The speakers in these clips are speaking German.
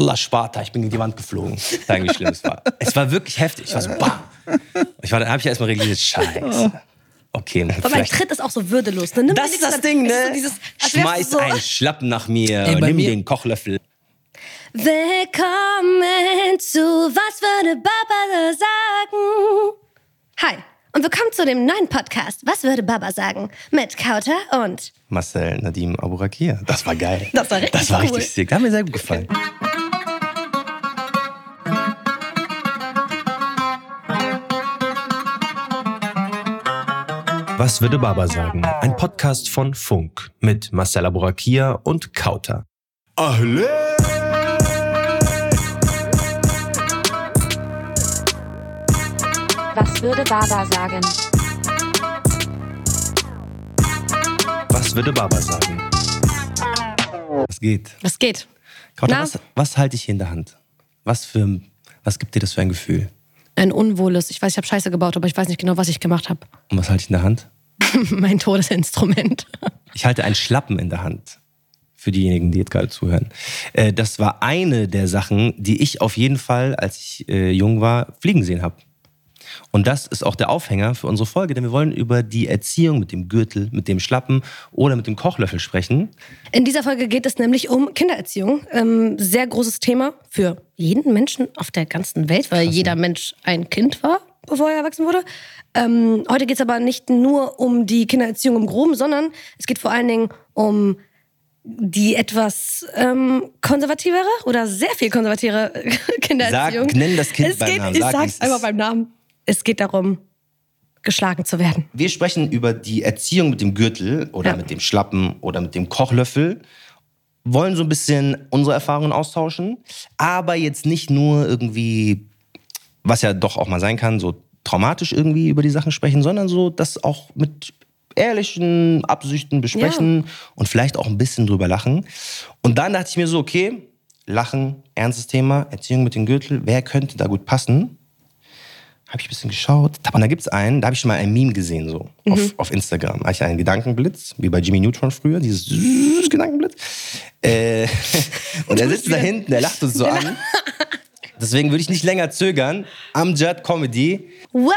Allah Sparta, ich bin gegen die Wand geflogen. Sagen, wie schlimm es war. Es war wirklich heftig. Ich war so, bam. Ich war, dann habe ich erstmal realisiert, scheiße. Okay, Aber mein vielleicht. Tritt ist auch so würdelos. Ne? Nimm Das ist das Ding, ne? Schmeiß einen Schlappen nach mir, Ey, bei nimm mir- den Kochlöffel. Willkommen zu Was würde Baba sagen? Hi und willkommen zu dem neuen Podcast Was würde Baba sagen? Mit Kauter und Marcel Nadim Aburakia. Das war geil. Das war richtig Das war cool. richtig sick. Hat mir sehr gut gefallen. Was würde Baba sagen? Ein Podcast von Funk mit Marcel Aburakia und Kauter. Ahle! Was würde Baba sagen? Was würde Baba sagen? Was geht? Was geht? Kauter, was, was halte ich hier in der Hand? Was für, was gibt dir das für ein Gefühl? Ein unwohles, ich weiß, ich habe Scheiße gebaut, aber ich weiß nicht genau, was ich gemacht habe. Und was halte ich in der Hand? mein Todesinstrument. Ich halte einen Schlappen in der Hand. Für diejenigen, die jetzt gerade zuhören. Äh, Das war eine der Sachen, die ich auf jeden Fall, als ich äh, jung war, fliegen sehen habe. Und das ist auch der Aufhänger für unsere Folge, denn wir wollen über die Erziehung mit dem Gürtel, mit dem Schlappen oder mit dem Kochlöffel sprechen. In dieser Folge geht es nämlich um Kindererziehung. Ähm, sehr großes Thema für jeden Menschen auf der ganzen Welt, weil jeder Mensch ein Kind war, bevor er erwachsen wurde. Ähm, heute geht es aber nicht nur um die Kindererziehung im Groben, sondern es geht vor allen Dingen um die etwas ähm, konservativere oder sehr viel konservativere Kindererziehung. Sag, nenn das Kind es beim geht, Namen. Ich Sag, wie sag's einfach beim Namen. Es geht darum, geschlagen zu werden. Wir sprechen über die Erziehung mit dem Gürtel oder Ja. mit dem Schlappen oder mit dem Kochlöffel. Wollen so ein bisschen unsere Erfahrungen austauschen, aber jetzt nicht nur irgendwie, was ja doch auch mal sein kann, so traumatisch irgendwie über die Sachen sprechen, sondern so das auch mit ehrlichen Absichten besprechen und vielleicht auch ein bisschen drüber lachen. Und dann dachte ich mir so, okay, Lachen, ernstes Thema, Erziehung mit dem Gürtel, wer könnte da gut passen? Habe ich ein bisschen geschaut. Und da gibt es einen, da habe ich schon mal ein Meme gesehen, so auf, auf Instagram. Da hatte ich einen Gedankenblitz, wie bei Jimmy Neutron früher, dieses Gedankenblitz. Äh, und er sitzt da hinten, der lacht uns so an. Deswegen würde ich nicht länger zögern. Amjad Comedy. Welcome!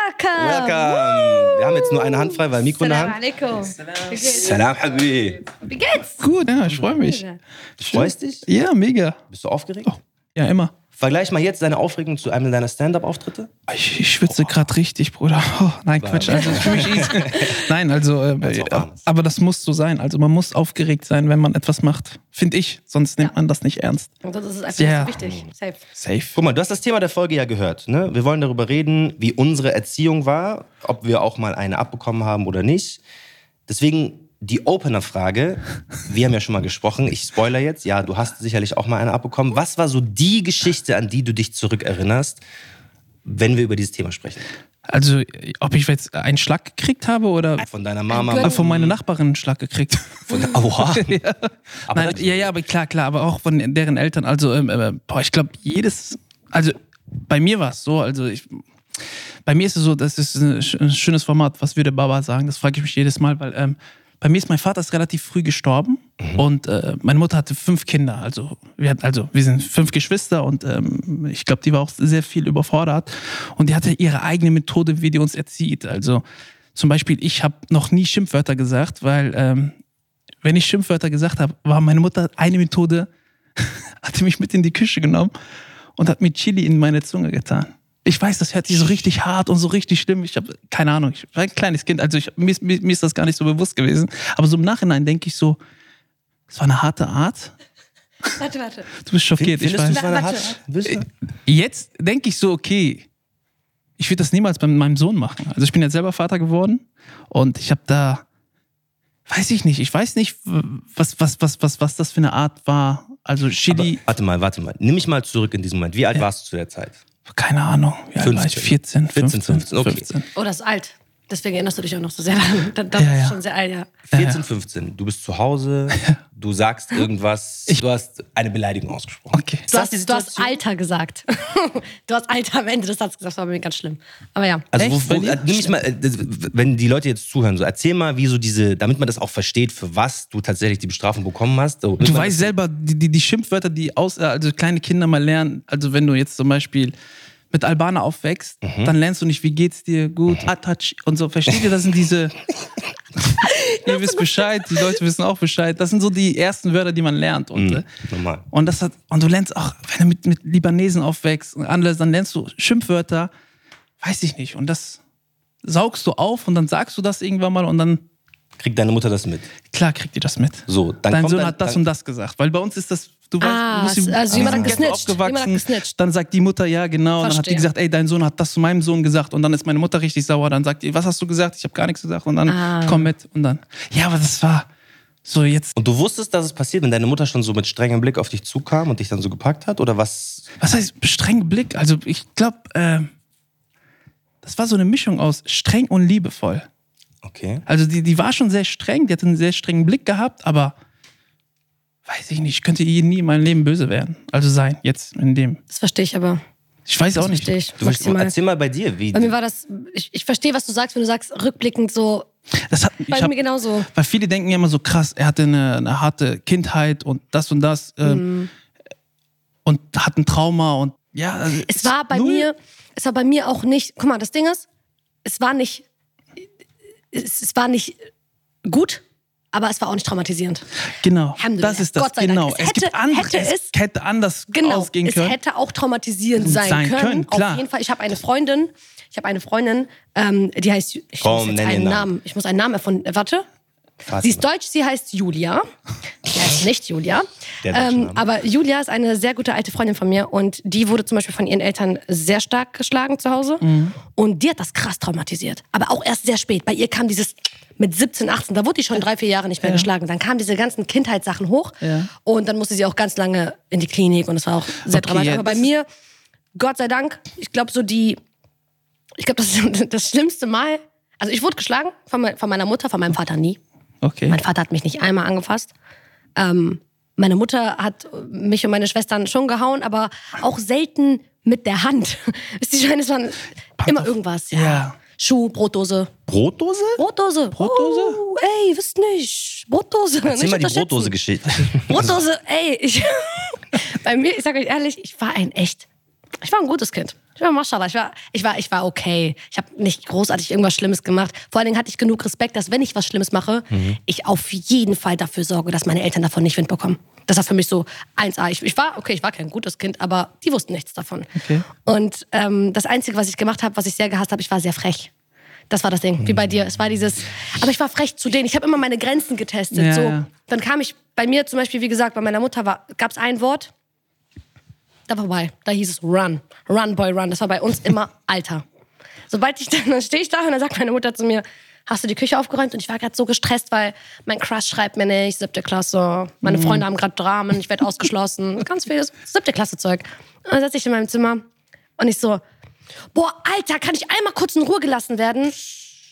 Welcome! Wir haben jetzt nur eine Hand frei, weil Mikro in der Salam Hand. alaikum. Salam, Habibi. Wie geht's? Gut, ja, ich freue mich. Du freust dich? Ja, mega. Bist du aufgeregt? Ja, immer. Vergleich mal jetzt deine Aufregung zu einem deiner Stand-Up-Auftritte. Ich, ich schwitze gerade richtig, Bruder. Oh, nein, Quatsch. Also für mich easy. Nein, also, äh, aber das muss so sein. Also man muss aufgeregt sein, wenn man etwas macht. Finde ich. Sonst nimmt man das nicht ernst. Und das ist einfach wichtig. Safe. Safe. Guck mal, du hast das Thema der Folge ja gehört. Ne? Wir wollen darüber reden, wie unsere Erziehung war, ob wir auch mal eine abbekommen haben oder nicht. Deswegen die Opener-Frage. Wir haben ja schon mal gesprochen. Ich spoiler jetzt. Ja, du hast sicherlich auch mal eine abbekommen. Was war so die Geschichte, an die du dich zurückerinnerst, wenn wir über dieses Thema sprechen? Also, ob ich jetzt einen Schlag gekriegt habe oder Von deiner Mama? äh, von meiner Nachbarin einen Schlag gekriegt. Von, oha. Aber Nein, ja, ja, aber klar, klar, aber auch von deren Eltern. Also, ähm, äh, boah, ich glaube, jedes, also bei mir war es so, also ich, bei mir ist es so, das ist ein schönes Format. Was würde Baba sagen? Das frage ich mich jedes Mal, weil ähm, bei mir ist mein Vater ist relativ früh gestorben und äh, meine Mutter hatte fünf Kinder. Also wir, hatten, also wir sind fünf Geschwister und ähm, ich glaube, die war auch sehr viel überfordert und die hatte ihre eigene Methode, wie die uns erzieht. Also zum Beispiel, ich habe noch nie Schimpfwörter gesagt, weil ähm, wenn ich Schimpfwörter gesagt habe, war meine Mutter eine Methode, hatte mich mit in die Küche genommen und hat mir Chili in meine Zunge getan. Ich weiß, das hört sich so richtig hart und so richtig schlimm. Ich habe keine Ahnung, ich war ein kleines Kind, also ich, mir, ist- mir, mir ist das gar nicht so bewusst gewesen. Aber so im Nachhinein denke ich so, es war eine harte Art. Warte, warte. Du bist schockiert, ich Findest du weiß. das war eine harte- Willst du? Jetzt denke ich so, okay, ich würde das niemals bei meinem Sohn machen. Also ich bin jetzt selber Vater geworden und ich habe da, weiß ich nicht, ich weiß nicht, was, was, was, was, was das für eine Art war. Also Chili, Aber, warte mal, warte mal. Nimm mich mal zurück in diesen Moment. Wie alt warst du zu der Zeit? Keine Ahnung, wie alt war ich? 14, 14, 15, 15, okay. 15. Oh, das ist alt. Deswegen erinnerst du dich auch noch so sehr daran. Das, Ja, ja. ist schon sehr alt, ja. 14, 15, du bist zu Hause, du sagst irgendwas, du hast eine Beleidigung ausgesprochen. Okay. Ist Du das hast, du hast? Alter gesagt. du hast Alter am Ende des Satzes gesagt, das war bei mir ganz schlimm. Aber ja. Also, wo, wo, nimm mich mal, äh, wenn die Leute jetzt zuhören, so erzähl mal, wie so diese, damit man das auch versteht, für was du tatsächlich die Bestrafung bekommen hast. So, Du weißt selber, die, die, die Schimpfwörter, die aus, äh, also kleine Kinder mal lernen, also wenn du jetzt zum Beispiel mit Albaner aufwächst, Mhm. dann lernst du nicht, wie geht's dir, gut, Atach und so. Versteht ihr? Das sind diese. ihr wisst Bescheid, die Leute wissen auch Bescheid. Das sind so die ersten Wörter, die man lernt. Und, Mhm, äh, normal. und, das hat, und du lernst auch, wenn du mit, mit Libanesen aufwächst und anders, dann lernst du Schimpfwörter, weiß ich nicht. Und das saugst du auf und dann sagst du das irgendwann mal und dann, Kriegt deine Mutter das mit? klar, kriegt ihr das mit. So, dann Dein Sohn dann, hat das und das gesagt. Weil bei uns ist das, du weißt, Ah, musst also jemand hat gesnitcht. Jemand hat aufgewachsen. gesnitcht. Dann sagt die Mutter, ja, genau. Und dann hat die Verstehe. gesagt, ey, dein Sohn hat das zu meinem Sohn gesagt. Und dann ist meine Mutter richtig sauer. Dann sagt die, was hast du gesagt? Ich habe gar nichts gesagt. Und dann Ah. komm mit. Und dann, ja, aber das war so jetzt, und du wusstest, dass es passiert, wenn deine Mutter schon so mit strengem Blick auf dich zukam und dich dann so gepackt hat? Oder was? was heißt streng Blick? Also ich glaube, äh, das war so eine Mischung aus streng und liebevoll. Okay. Also die, die war schon sehr streng, die hat einen sehr strengen Blick gehabt, aber weiß ich nicht, ich könnte ihr nie in meinem Leben böse werden. Also sein, jetzt in dem. Das verstehe ich aber. Ich weiß auch Das nicht. ich. Du, maximal. erzähl mal bei dir, wie. Bei mir war das, ich, ich verstehe, was du sagst, wenn du sagst, rückblickend so, Das hat, ich bei hab, mir genauso. Weil viele denken ja immer so krass, er hatte eine, eine harte Kindheit und das und das ähm, und hat ein Trauma und ja. also Es war bei mir, es war bei mir auch nicht, guck mal, das Ding ist, es war nicht, es, es war nicht gut, aber es war auch nicht traumatisierend. Genau, das ist das. Gott sei Dank. genau. Es Es, hätte- gibt andere, hätte es, es- hätte anders Genau, ausgehen es können. hätte auch traumatisierend sein, Sein können. können, klar. Auf jeden Fall. Ich habe eine Freundin, ich habe eine Freundin, ähm, die heißt, ich Komm, muss jetzt einen Namen. Namen. ich muss einen Namen erfunden. Warte. Fatima. Sie ist deutsch, sie heißt Julia. Sie heißt nicht Julia. Ähm, aber Julia ist eine sehr gute alte Freundin von mir und die wurde zum Beispiel von ihren Eltern sehr stark geschlagen zu Hause. Mhm. Und die hat das krass traumatisiert. Aber auch erst sehr spät. Bei ihr kam dieses mit 17, 18, da wurde die schon drei, vier Jahre nicht mehr geschlagen. Dann kamen diese ganzen Kindheitssachen hoch Ja. und dann musste sie auch ganz lange in die Klinik und es war auch sehr Okay, dramatisch. ja, Aber bei mir, Gott sei Dank, ich glaube so die, ich glaube das ist das schlimmste Mal, also ich wurde geschlagen von, von meiner Mutter, von meinem Vater nie. Okay. Mein Vater hat mich nicht einmal angefasst. Ähm, meine Mutter hat mich und meine Schwestern schon gehauen, aber auch selten mit der Hand. Wisst ihr, es war immer irgendwas. Ja. Ja. Schuh, Brotdose. Brotdose? Brotdose. Brotdose? Oh, ey, wisst nicht. Brotdose. Erzähl nicht mal die. Brotdose-Geschichte. Brotdose, ey, ich, bei mir, ich sage euch ehrlich, ich war ein echt, ich war ein gutes Kind. Ich war Maschallah, ich war, ich war, ich war okay. Ich habe nicht großartig irgendwas Schlimmes gemacht. Vor allen Dingen hatte ich genug Respekt, dass wenn ich was Schlimmes mache, ich auf jeden Fall dafür sorge, dass meine Eltern davon nicht Wind bekommen. Das war für mich so 1A. Ich, ich war, okay, ich war kein gutes Kind, aber die wussten nichts davon. Okay. Und ähm, das Einzige, was ich gemacht habe, was ich sehr gehasst habe, ich war sehr frech. Das war das Ding, wie bei dir. Es war dieses, aber ich war frech zu denen. Ich habe immer meine Grenzen getestet. Ja, so. ja. Dann kam ich, bei mir zum Beispiel, wie gesagt, bei meiner Mutter gab es ein Wort, da war vorbei. Da hieß es Run. Run, Boy, Run. Das war bei uns immer Alter. Sobald ich dann, dann stehe ich da und dann sagt meine Mutter zu mir, hast du die Küche aufgeräumt? Und ich war gerade so gestresst, weil mein Crush schreibt mir nicht, siebte Klasse. Meine Freunde haben gerade Dramen, ich werde ausgeschlossen. Ganz viel siebte Klasse Zeug. Und dann sitze ich in meinem Zimmer und ich so, boah, Alter, kann ich einmal kurz in Ruhe gelassen werden?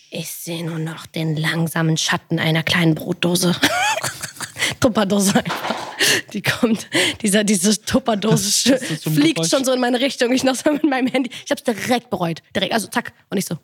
Ich sehe nur noch den langsamen Schatten einer kleinen Brotdose. Tupperdose einfach. Die kommt, dieser, diese Tupperdose fliegt Geräusch? schon so in meine Richtung. Ich noch so mit meinem Handy. Ich hab's direkt bereut. Direkt, also zack. Und ich so.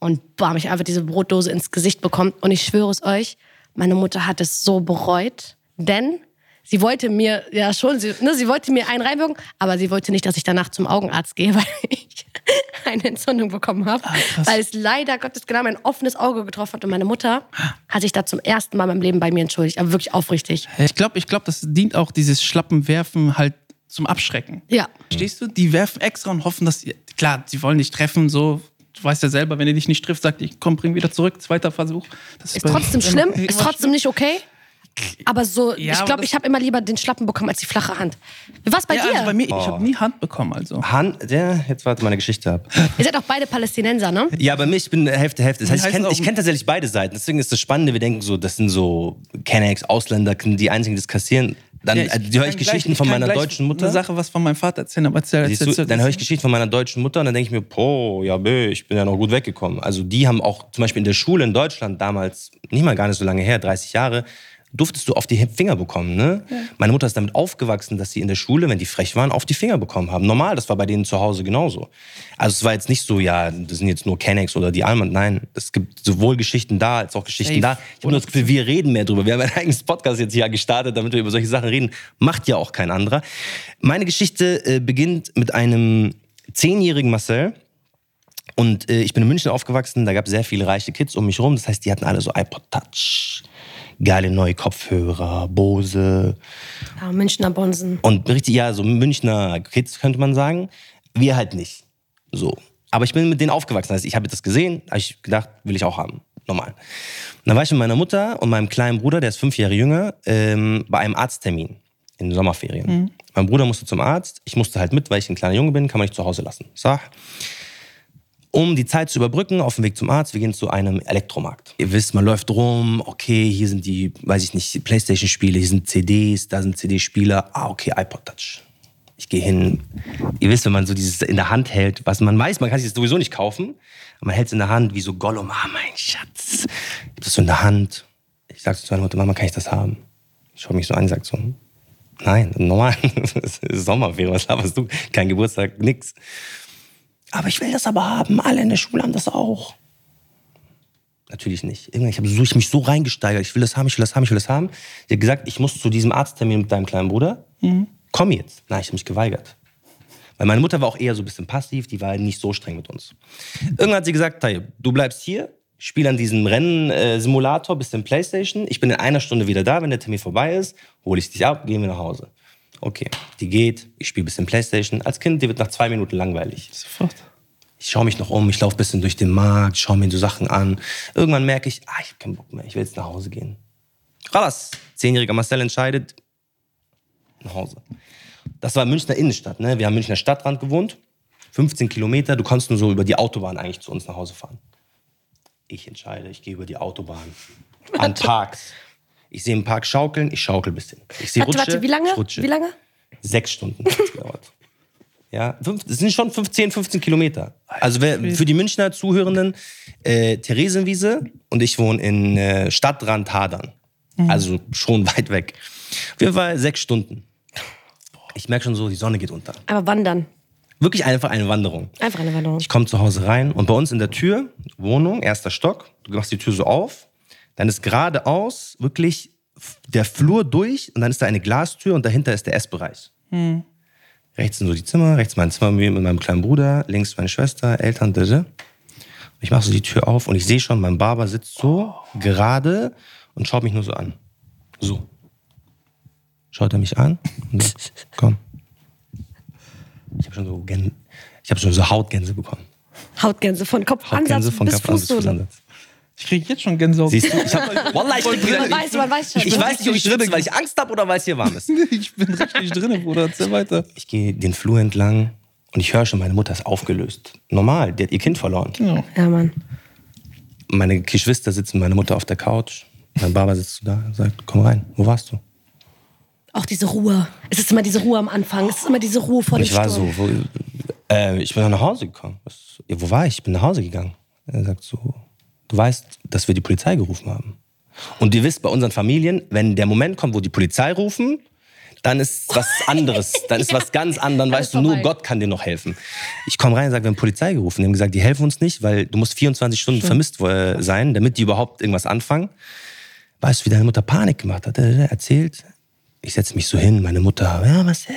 Und bam, ich einfach diese Brotdose ins Gesicht bekommen. Und ich schwöre es euch, meine Mutter hat es so bereut, denn sie wollte mir, ja schon, sie, ne, sie wollte mir einen reinwirken, aber sie wollte nicht, dass ich danach zum Augenarzt gehe, weil ich eine Entzündung bekommen habe. krass. weil es leider Gottes genau mein offenes Auge getroffen hat. Und meine Mutter hat sich da zum ersten Mal in meinem Leben bei mir entschuldigt. Aber wirklich aufrichtig. Ich glaube, ich glaub, das dient auch dieses schlappen Werfen halt zum Abschrecken. Ja. Verstehst du? Die werfen extra und hoffen, dass sie, klar, sie wollen dich treffen, so. Du weißt ja selber, wenn ihr dich nicht trifft, sagt ich, komm, bring wieder zurück, zweiter Versuch. Das Ist bei- trotzdem schlimm, ist trotzdem nicht okay. Aber so, Ja, ich glaube, ich habe immer lieber den Schlappen bekommen als die flache Hand. Wie war's bei Ja, dir? also bei mir, ich habe nie Hand bekommen, also. Han, der, jetzt warte meine Geschichte ab. Ihr seid auch beide Palästinenser, ne? Ja, bei mir, ich bin Hälfte, Hälfte. Das heißt, ich kenne kenn tatsächlich beide Seiten. Deswegen ist das Spannende, wir denken so, das sind so Kennex, Ausländer, die einzigen, die das kassieren. Dann Ja, äh, höre ich Geschichten gleich- von ich meiner deutschen Mutter. Eine Sache, was von meinem Vater erzählen, aber erzähl, erzähl, du, dann höre ich Geschichten von meiner deutschen Mutter und dann denke ich mir, boah, ja, bö, ich bin ja noch gut weggekommen. Also die haben auch zum Beispiel in der Schule in Deutschland damals, nicht mal gar nicht so lange her, 30 Jahre, durftest du auf die Finger bekommen. Ne? Meine Mutter ist damit aufgewachsen, dass sie in der Schule, wenn die frech waren, auf die Finger bekommen haben. Normal, das war bei denen zu Hause genauso. Also es war jetzt nicht so, ja, das sind jetzt nur Kennex oder die Almond. Nein, es gibt sowohl Geschichten da als auch Geschichten Safe. da. Ich habe nur das Gefühl, wir reden mehr drüber. Wir haben einen eigenen Podcast jetzt hier gestartet, damit wir über solche Sachen reden. Macht ja auch kein anderer. Meine Geschichte äh, beginnt mit einem zehnjährigen Marcel. Und äh, ich bin in München aufgewachsen, da gab es sehr viele reiche Kids um mich rum. Das heißt, die hatten alle so iPod Touch, geile neue Kopfhörer, Bose Ja, Münchner Bonsen. und richtig, ja, so Münchner Kids könnte man sagen. Wir halt nicht. So. Aber ich bin mit denen aufgewachsen. Also ich habe das gesehen, habe ich gedacht, will ich auch haben. Normal. Und dann war ich mit meiner Mutter und meinem kleinen Bruder, der ist fünf Jahre jünger, ähm, bei einem Arzttermin in den Sommerferien. Mein Bruder musste zum Arzt, ich musste halt mit, weil ich ein kleiner Junge bin, kann man nicht zu Hause lassen. So. Um die Zeit zu überbrücken, auf dem Weg zum Arzt, wir gehen zu einem Elektromarkt. Ihr wisst, man läuft rum, okay, hier sind die, weiß ich nicht, Playstation-Spiele, hier sind CDs, da sind CD-Spieler, ah, okay, iPod Touch. Ich gehe hin. Ihr wisst, wenn man so dieses in der Hand hält, was man weiß, man kann sich das sowieso nicht kaufen, aber man hält es in der Hand wie so Gollum, ah, mein Schatz. Hab das so in der Hand. Ich sag zu meiner Mutter, Mama, kann ich das haben? Ich schaue mich so an, sag so, nein, normal, es Sommerferien, was laberst du? Kein Geburtstag, nix. Aber ich will das aber haben. Alle in der Schule haben das auch. Natürlich nicht. Irgendwann, ich habe so, ich mich so reingesteigert. Ich will das haben, ich will das haben, ich will das haben. Sie hat gesagt, ich muss zu diesem Arzttermin mit deinem kleinen Bruder. Komm jetzt. Nein, ich habe mich geweigert. Weil meine Mutter war auch eher so ein bisschen passiv, die war nicht so streng mit uns. Irgendwann hat sie gesagt, Tayyip, du bleibst hier, spiel an diesem Rennen-Simulator, bisschen Playstation. Ich bin in einer Stunde wieder da, wenn der Termin vorbei ist, hole ich dich ab, gehen wir nach Hause. Okay, die geht, ich spiele bisschen Playstation. Als Kind, die wird nach zwei Minuten langweilig. Sofort. Ich schaue mich noch um, ich laufe ein bisschen durch den Markt, schaue mir so Sachen an. Irgendwann merke ich, ah, ich habe keinen Bock mehr, ich will jetzt nach Hause gehen. Ralas, zehnjähriger Marcel entscheidet, nach Hause. Das war Münchner Innenstadt, ne? Wir haben Münchner Stadtrand gewohnt, 15 Kilometer, du konntest nur so über die Autobahn eigentlich zu uns nach Hause fahren. Ich entscheide, ich gehe über die Autobahn. An Parks. Ich sehe im Park schaukeln, ich schaukel ein bisschen. Ich sehe Rutsche, warte, wie lange? rutsche. Wie lange? Sechs Stunden hat's gedauert. Ja, fünf, das sind schon 15, 15 Kilometer. Also wer, für die Münchner Zuhörenden, äh, Theresienwiese und ich wohne in äh, Stadtrand Hadern. Also schon weit weg. Auf jeden Fall sechs Stunden. Ich merke schon so, die Sonne geht unter. Aber wandern. Wirklich einfach eine Wanderung. Einfach eine Wanderung. Ich komme zu Hause rein und bei uns in der Tür, Wohnung, erster Stock, du machst die Tür so auf, dann ist geradeaus wirklich der Flur durch und dann ist da eine Glastür und dahinter ist der Essbereich. Rechts sind so die Zimmer, rechts mein Zimmer mit meinem kleinen Bruder, links meine Schwester, Eltern, dada. Ich mache so die Tür auf und ich sehe schon, mein Barber sitzt so gerade und schaut mich nur so an. So. Schaut er mich an und sagt, komm. Ich habe schon so Gän ich habe schon so Hautgänse bekommen. Hautgänse von Kopfansatz Hautgänse von bis Kapansatz bis Fußsohle. Ich kriege jetzt schon Gänsehaut. Siehst du? Ich hab, Wallah, ich, krieg Man wieder- weiß, man weiß schon. ich weiß nicht, ob ich schwitze, weil ich Angst habe oder weil es hier warm ist. ich bin richtig drin, Bruder. Erzähl weiter. Ich gehe den Flur entlang und ich höre schon, meine Mutter ist aufgelöst. Normal, die hat ihr Kind verloren. Genau. Ja, Mann. Meine Geschwister sitzen, meine Mutter auf der Couch. Mein Baba sitzt da und sagt, komm rein, wo warst du? Auch diese Ruhe. Es ist immer diese Ruhe am Anfang. Es ist immer diese Ruhe vor dem ich war Sturm. so, wo, äh, ich bin nach Hause gekommen. Was, ja, wo war ich? Ich bin nach Hause gegangen. Er sagt so, weißt, dass wir die Polizei gerufen haben. Und ihr wisst, bei unseren Familien, wenn der Moment kommt, wo die Polizei rufen, dann ist was anderes. Dann ist was ganz anderes. Dann weißt du, nur. Gott kann dir noch helfen. Ich komme rein und sage, wir haben Polizei gerufen. Die haben gesagt, die helfen uns nicht, weil du musst 24 Stunden vermisst äh, sein, damit die überhaupt irgendwas anfangen. Weißt du, wie deine Mutter Panik gemacht hat? Er erzählt. Ich setze mich so hin, meine Mutter, ja, Marcel,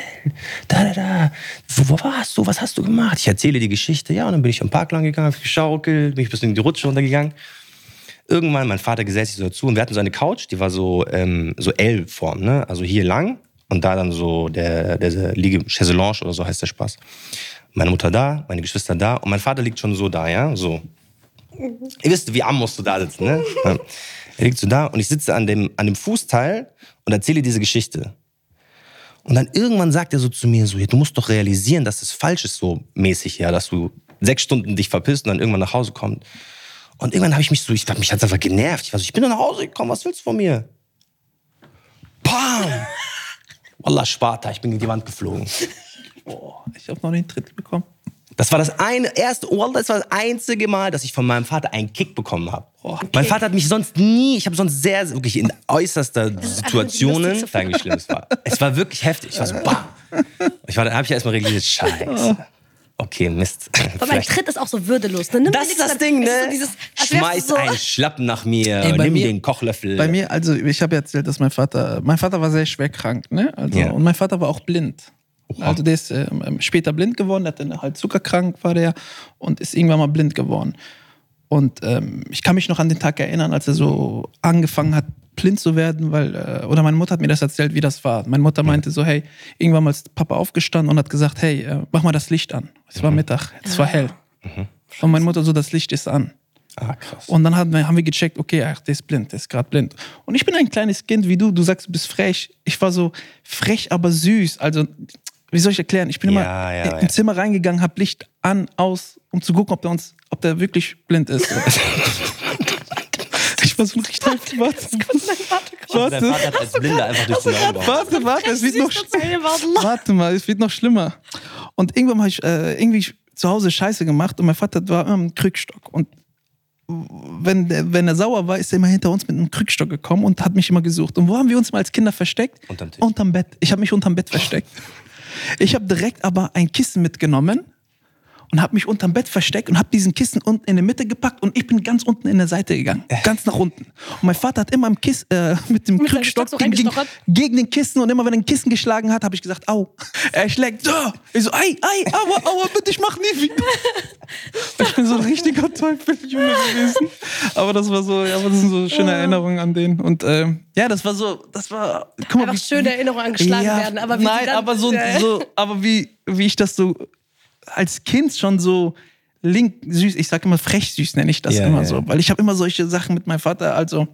da, da, da, wo, wo warst du, was hast du gemacht? Ich erzähle die Geschichte, ja, und dann bin ich am Park lang gegangen, hab geschaukelt, bin ich ein bisschen in die Rutsche runtergegangen. Irgendwann, mein Vater gesetzt sich so dazu und wir hatten so eine Couch, die war so, ähm, so L-Form, ne? also hier lang und da dann so der, der Liege, Chaiselange oder so heißt der Spaß. Meine Mutter da, meine Geschwister da und mein Vater liegt schon so da, ja, so. Ihr wisst, wie arm musst du da sitzen, ne? Er liegt so da und ich sitze an dem, an dem Fußteil und erzähle diese Geschichte. Und dann irgendwann sagt er so zu mir so, ja, du musst doch realisieren, dass es falsch ist so mäßig, ja, dass du sechs Stunden dich verpisst und dann irgendwann nach Hause kommst. Und irgendwann habe ich mich so, ich glaube, mich hat's einfach genervt. Ich war so, ich bin doch nach Hause gekommen, was willst du von mir? Bam! Allah Sparta, ich bin gegen die Wand geflogen. Boah, ich habe noch den Tritt bekommen. Das war das eine, erste, das war das einzige Mal, dass ich von meinem Vater einen Kick bekommen habe. Mein Vater hat mich sonst nie, ich habe sonst sehr, wirklich in äußerster Situationen, sagen, wie schlimm es war. Es war wirklich heftig. Ich war so, bam. Ich war, dann habe ich erstmal realisiert, scheiße. Okay, Mist. Aber mein Tritt ist auch so würdelos. Ne? Nimm Das ist das mehr- Ding, ne? So dieses, Schmeiß so, einen Schlappen nach mir, Ey, nimm mir- den Kochlöffel. Bei mir, also ich habe ja erzählt, dass mein Vater, mein Vater war sehr schwer krank, ne? Also, Ja. Und mein Vater war auch blind. Also der ist ähm, ähm, später blind geworden, der hatte halt zuckerkrank war der und ist irgendwann mal blind geworden. Und ähm, ich kann mich noch an den Tag erinnern, als er so angefangen hat, blind zu werden, weil, äh, oder meine Mutter hat mir das erzählt, wie das war. Meine Mutter meinte so, hey, irgendwann mal ist Papa aufgestanden und hat gesagt, hey, äh, mach mal das Licht an. Es war Mittag, es war hell. Und meine Mutter so, das Licht ist an. ah, krass. Und dann haben wir, haben wir gecheckt, okay, ach, der ist blind, der ist gerade blind. Und ich bin ein kleines Kind wie du, du sagst, du bist frech. Ich war so frech, aber süß. Also, wie soll ich erklären? Ich bin Ja, immer ja, ins ja. Zimmer reingegangen, hab Licht an, aus, um zu gucken, ob der, uns, ob der wirklich blind ist. ich ein richtig warte, mein Vater kommt. Dein Vater hat als Blinder einfach durch den Raum gehauen. Warte, warte, es wird noch, er war. warte mal, es wird noch schlimmer. Und irgendwann habe ich äh, irgendwie zu Hause Scheiße gemacht und mein Vater war immer mit einem Krückstock. Und wenn, der, wenn er sauer war, ist er immer hinter uns mit einem Krückstock gekommen und hat mich immer gesucht. Und wo haben wir uns mal als Kinder versteckt? Unterm Tisch. Unterm Bett. Ich habe mich unterm Bett versteckt. Ich habe direkt aber ein Kissen mitgenommen und habe mich unterm Bett versteckt und habe diesen Kissen unten in der Mitte gepackt und ich bin ganz unten in der Seite gegangen, ganz nach unten. Und mein Vater hat immer am Kiss, äh, mit dem Mit Krückstock Stock so gegen, gegen den Kissen und immer wenn er ein Kissen geschlagen hat, habe ich gesagt, au. Er schlägt so. Ich so, ei, ei, aua, aua, bitte, ich mach nie wieder. Ich bin so ein richtiger Teufeljunge gewesen. Aber das war so, ja, aber das sind so schöne Erinnerungen an den. Und ähm, ja, das war so, das war. Guck mal, Einfach wie- schöne Erinnerungen angeschlagen ja, werden. Aber wie nein, dann, aber so, ja. so, aber wie, wie ich das so als Kind schon so link süß, ich sag immer frech süß nenne ich das Ja, immer ja, so, weil ich habe immer solche Sachen mit meinem Vater also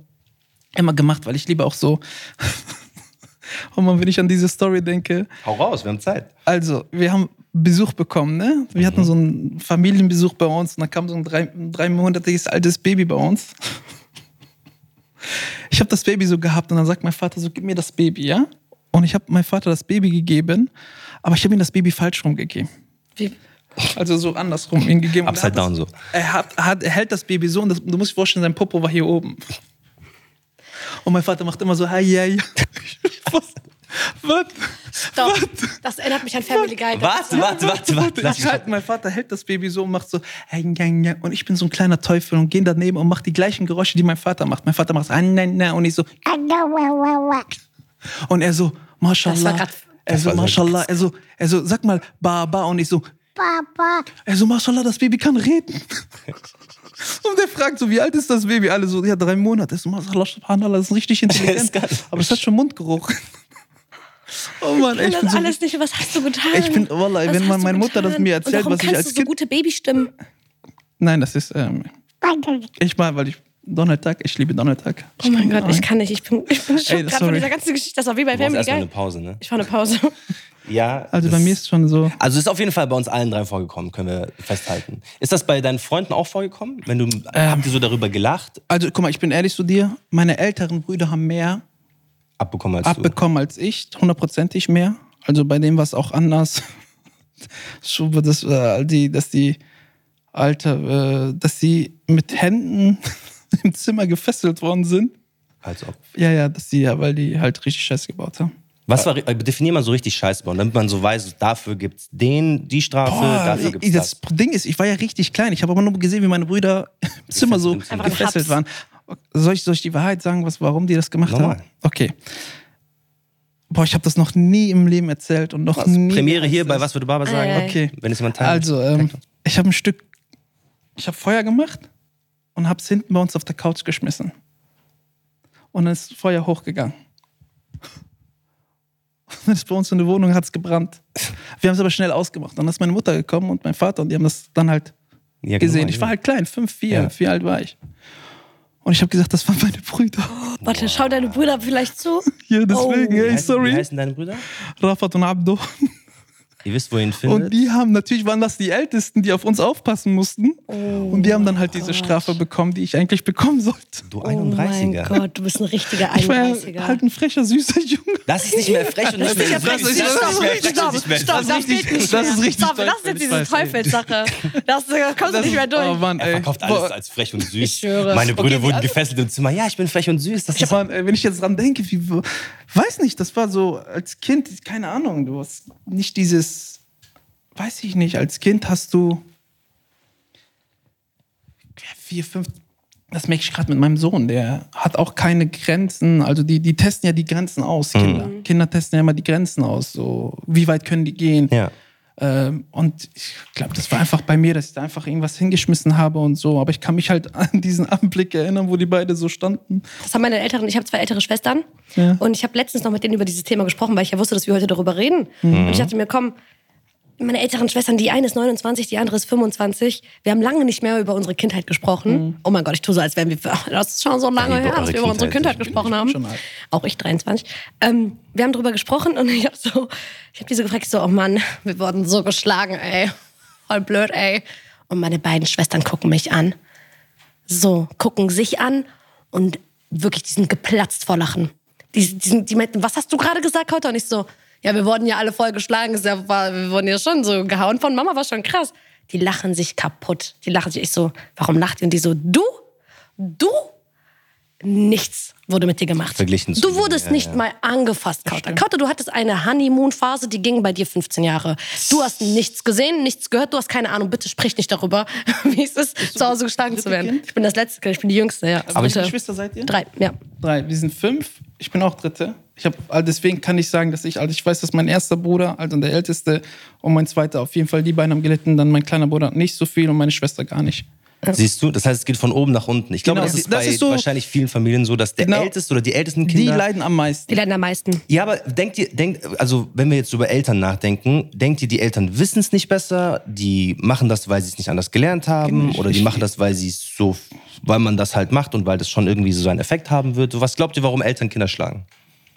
immer gemacht, weil ich liebe auch so. Und man, wenn ich an diese Story denke, Hau raus, wir haben Zeit. also, wir haben Besuch bekommen, ne? Wir hatten so einen Familienbesuch bei uns und dann kam so ein drei, ein dreimonatiges altes Baby bei uns. Ich habe das Baby so gehabt und dann sagt mein Vater so, gib mir das Baby, ja? Und ich habe meinem Vater das Baby gegeben, aber ich habe ihm das Baby falsch rumgegeben. Wie, Also so andersrum ihm gegeben. Er Upside hat down das, so. Er, hat, hat, er hält das Baby so und das, du musst dir vorstellen, sein Popo war hier oben. Und mein Vater macht immer so, hi, hi. Was? Was? Stopp. Das erinnert mich an Family Guy. Warte, warte, warte, warte. Ich halt, mein Vater hält das Baby so und macht so und ich bin so ein kleiner Teufel und gehe daneben und mache die gleichen Geräusche, die mein Vater macht. Mein Vater macht so, "Ah, nein, nein und ich so und er so Mashallah. Das war grad- er so war so Mashallah, er so er so sag mal Baba und ich so Papa. Er so Mashallah, das Baby kann reden. Und der fragt so, wie alt ist das Baby? Alle so, ja, drei Monate. Ich so, Mashallah, Subhanallah, das ist richtig intelligent. Aber es hat schon Mundgeruch. Oh Mann, ey, ich das bin so alles nicht. Was hast du getan? Ich bin- Wallah, Was wenn man- meine Mutter das mir erzählt, Und warum was ich kannst als du so Kind- gute Babystimmen? Nein, das ist. Ähm, ich mal, weil ich. Donald Duck, ich liebe Donald Duck. Oh mein Gott, ich kann nicht. Ich bin, ich bin schon gerade von dieser ganzen Geschichte. Das war wie bei Du Family erstmal eine Guy. Pause, ne? Ich war eine Pause. Ja. Also bei mir ist schon so. Also ist auf jeden Fall bei uns allen drei vorgekommen, können wir festhalten. Ist das bei deinen Freunden auch vorgekommen? Wenn du habt ihr so darüber gelacht, Also guck mal, ich bin ehrlich zu dir. Meine älteren Brüder haben mehr abbekommen als abbekommen als ich, hundertprozentig mehr. Also bei dem war es auch anders. so, das, äh, die, dass die Alter, äh, dass sie mit Händen im Zimmer gefesselt worden sind. Als ob. Ja, ja, dass die, ja, weil die halt richtig Scheiße gebaut haben. Was war, äh, definier mal so richtig Scheiße bauen, damit man so weiß, dafür gibt's den, die Strafe, dafür gibt's das, das. Ding ist, ich war ja richtig klein. Ich habe aber nur gesehen, wie meine Brüder im Zimmer so im Zimmer. gefesselt waren. Soll ich, soll ich die Wahrheit sagen, was, warum die das gemacht Normal. haben? Okay. Boah, ich habe das noch nie im Leben erzählt und noch Was? nie. Premiere hier bei Was würde Baba sagen? Ei, ei. Okay. Wenn es jemand teilt. Also, ähm, ich habe ein Stück, ich habe Feuer gemacht und habe es hinten bei uns auf der Couch geschmissen. Und dann ist das Feuer hochgegangen. Und dann ist bei uns in der Wohnung hat es gebrannt. Wir haben es aber schnell ausgemacht. Dann ist meine Mutter gekommen und mein Vater und die haben das dann halt Ja, gesehen. genau, Ich war halt klein, fünf, vier, Ja. vier alt war ich. Und ich habe gesagt, das waren meine Brüder. Warte, schau deine Brüder vielleicht zu. Ja, deswegen, Wie ey, heißen, Wie sorry. heißen deine Brüder? Rafat und Abdo. Ihr wisst, wo ihr ihn findet. Und die haben, natürlich waren das die Ältesten, die auf uns aufpassen mussten. und die haben dann halt diese Strafe bekommen, die ich eigentlich bekommen sollte. du Oh mein 31er. Gott, du bist ein richtiger Ich war 31er. halt ein frecher, süßer Junge. das ist nicht mehr frech und nicht mehr süß. frech. das ist stopp, nicht stopp, mehr- stopp, das ist das richtig- geht nicht das ist richtig Stopp, das ist jetzt diese. Teufelssache. Das äh, kommst du nicht mehr durch. Oh Mann, Er ey. verkauft alles als frech und süß. Ich schwöre. Meine Brüder Okay, wurden also- gefesselt im Zimmer. Ja, ich bin frech und süß. Das Ich ist Mann, ey, wenn ich jetzt dran denke, wie, weiß nicht, das war so als Kind, keine Ahnung, du hast nicht dieses, weiß ich nicht, als Kind hast du vier, fünf, das merke ich gerade mit meinem Sohn, der hat auch keine Grenzen, also die, die testen ja die Grenzen aus, Kinder. Kinder testen ja immer die Grenzen aus, so wie weit können die gehen. ja. Ähm, und ich glaube, das war einfach bei mir, dass ich da einfach irgendwas hingeschmissen habe und so. Aber ich kann mich halt an diesen Anblick erinnern, wo die beide so standen. Das haben meine Älteren, ich habe zwei ältere Schwestern Ja. und ich habe letztens noch mit denen über dieses Thema gesprochen, weil ich ja wusste, dass wir heute darüber reden. Und ich dachte mir, komm, meine älteren Schwestern, die eine ist 29, die andere ist 25. Wir haben lange nicht mehr über unsere Kindheit gesprochen. Oh mein Gott, ich tue so, als wären wir, das ist schon so lange Ja, über her, dass wir über unsere Kindheit. Gesprochen haben. Auch ich 23. Ähm, wir haben darüber gesprochen und ich habe so, ich habe die so gefragt, ich so, oh Mann, wir wurden so geschlagen, ey. Voll blöd, ey. Und meine beiden Schwestern gucken mich an so, gucken sich an und wirklich, die sind geplatzt vor Lachen. Die, die, sind, die meinten, was hast du gerade gesagt heute? Und ich so, ja, wir wurden ja alle voll geschlagen, ist ja, war, wir wurden ja schon so gehauen von Mama, war schon krass. Die lachen sich kaputt. Die lachen sich, ich so, warum lacht ihr? Und die so, du? Du? Nichts wurde mit dir gemacht. Verglichen du wurdest ja, nicht ja. mal angefasst, Kauter. Kauter, du hattest eine Honeymoon-Phase, die ging bei dir 15 Jahre. Du hast nichts gesehen, nichts gehört, du hast keine Ahnung. Bitte sprich nicht darüber, wie es ist, zu Hause geschlagen zu werden. Kind? Ich bin das letzte Kind, ich bin die Jüngste, ja. Aber wie viele Dritte. Geschwister seid ihr? Drei, ja. Drei. Wir sind fünf. Ich bin auch Dritte. Ich hab, also deswegen kann ich sagen, dass ich, also ich weiß, dass mein erster Bruder, also der älteste, und mein zweiter auf jeden Fall, die beiden haben gelitten. Dann mein kleiner Bruder nicht so viel und meine Schwester gar nicht. Siehst du? Das heißt, es geht von oben nach unten. Ich glaube, Genau, das ist das bei ist so- wahrscheinlich vielen Familien so, dass der Genau. Älteste oder die ältesten Die Kinder. leiden am meisten. Die leiden am meisten. ja, aber denkt ihr, denkt, also wenn wir jetzt über Eltern nachdenken, denkt ihr, die Eltern wissen es nicht besser, die machen das, weil sie es nicht anders gelernt haben, Genau, oder die machen das, weil sie es so, weil man das halt macht und weil das schon irgendwie so einen Effekt haben wird. Was glaubt ihr, warum Eltern Kinder schlagen?